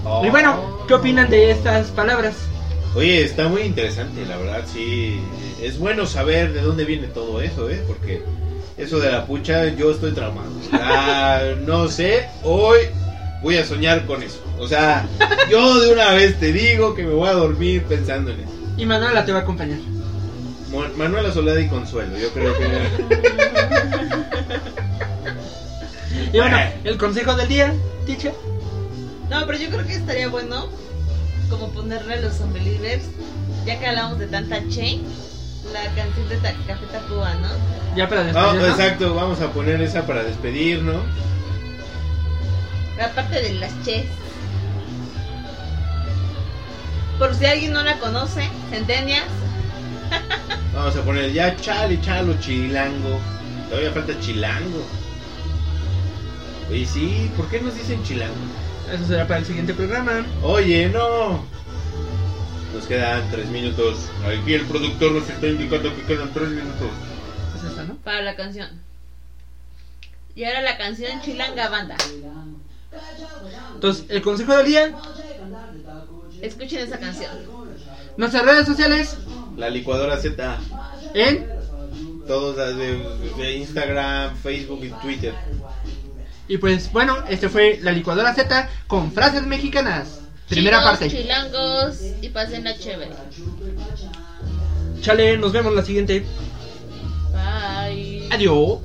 [SPEAKER 2] Oh.
[SPEAKER 3] Y bueno, ¿qué opinan de estas palabras?
[SPEAKER 2] Oye, está muy interesante, la verdad, sí. Es bueno saber de dónde viene todo eso, ¿eh? Porque eso de la pucha, yo estoy traumado. Ah, no sé, hoy voy a soñar con eso. O sea, yo de una vez te digo que me voy a dormir pensando en eso.
[SPEAKER 3] Y Manuela te va a acompañar.
[SPEAKER 2] Mo- Manuela Soledad y Consuelo, yo creo que...
[SPEAKER 3] Y bueno, el consejo del día, teacher.
[SPEAKER 4] No, pero yo creo que estaría bueno como ponerle a los Unbelievers, ya que hablamos de tanta che, la canción de Ta- Café Tacuba, ¿no?
[SPEAKER 3] Ya para
[SPEAKER 2] Ah,
[SPEAKER 3] despedirnos.
[SPEAKER 2] exacto, vamos a poner esa para despedirnos.
[SPEAKER 4] La parte de las ches. Por si alguien no la conoce, Centenias,
[SPEAKER 2] Vamos a poner ya chale, chalo, chilango. Todavía falta chilango. Oye, sí, ¿por qué nos dicen chilango?
[SPEAKER 3] Eso será para el siguiente programa.
[SPEAKER 2] Oye, no. Nos quedan tres minutos. Aquí el productor nos está indicando que quedan tres minutos.
[SPEAKER 3] Es esa, ¿no?
[SPEAKER 4] para la canción. Y ahora la canción Chilanga Banda.
[SPEAKER 3] Entonces, el consejo del día,
[SPEAKER 4] Escuchen esa canción.
[SPEAKER 3] nuestras redes sociales
[SPEAKER 2] La licuadora Z.
[SPEAKER 3] en
[SPEAKER 2] Todos las de, de Instagram, Facebook y Twitter.
[SPEAKER 3] Y pues bueno, este fue la licuadora Z con frases mexicanas. Primera parte.
[SPEAKER 4] Chilangos y pasen la chévere.
[SPEAKER 3] Chale, nos vemos la siguiente.
[SPEAKER 4] Bye.
[SPEAKER 3] Adiós.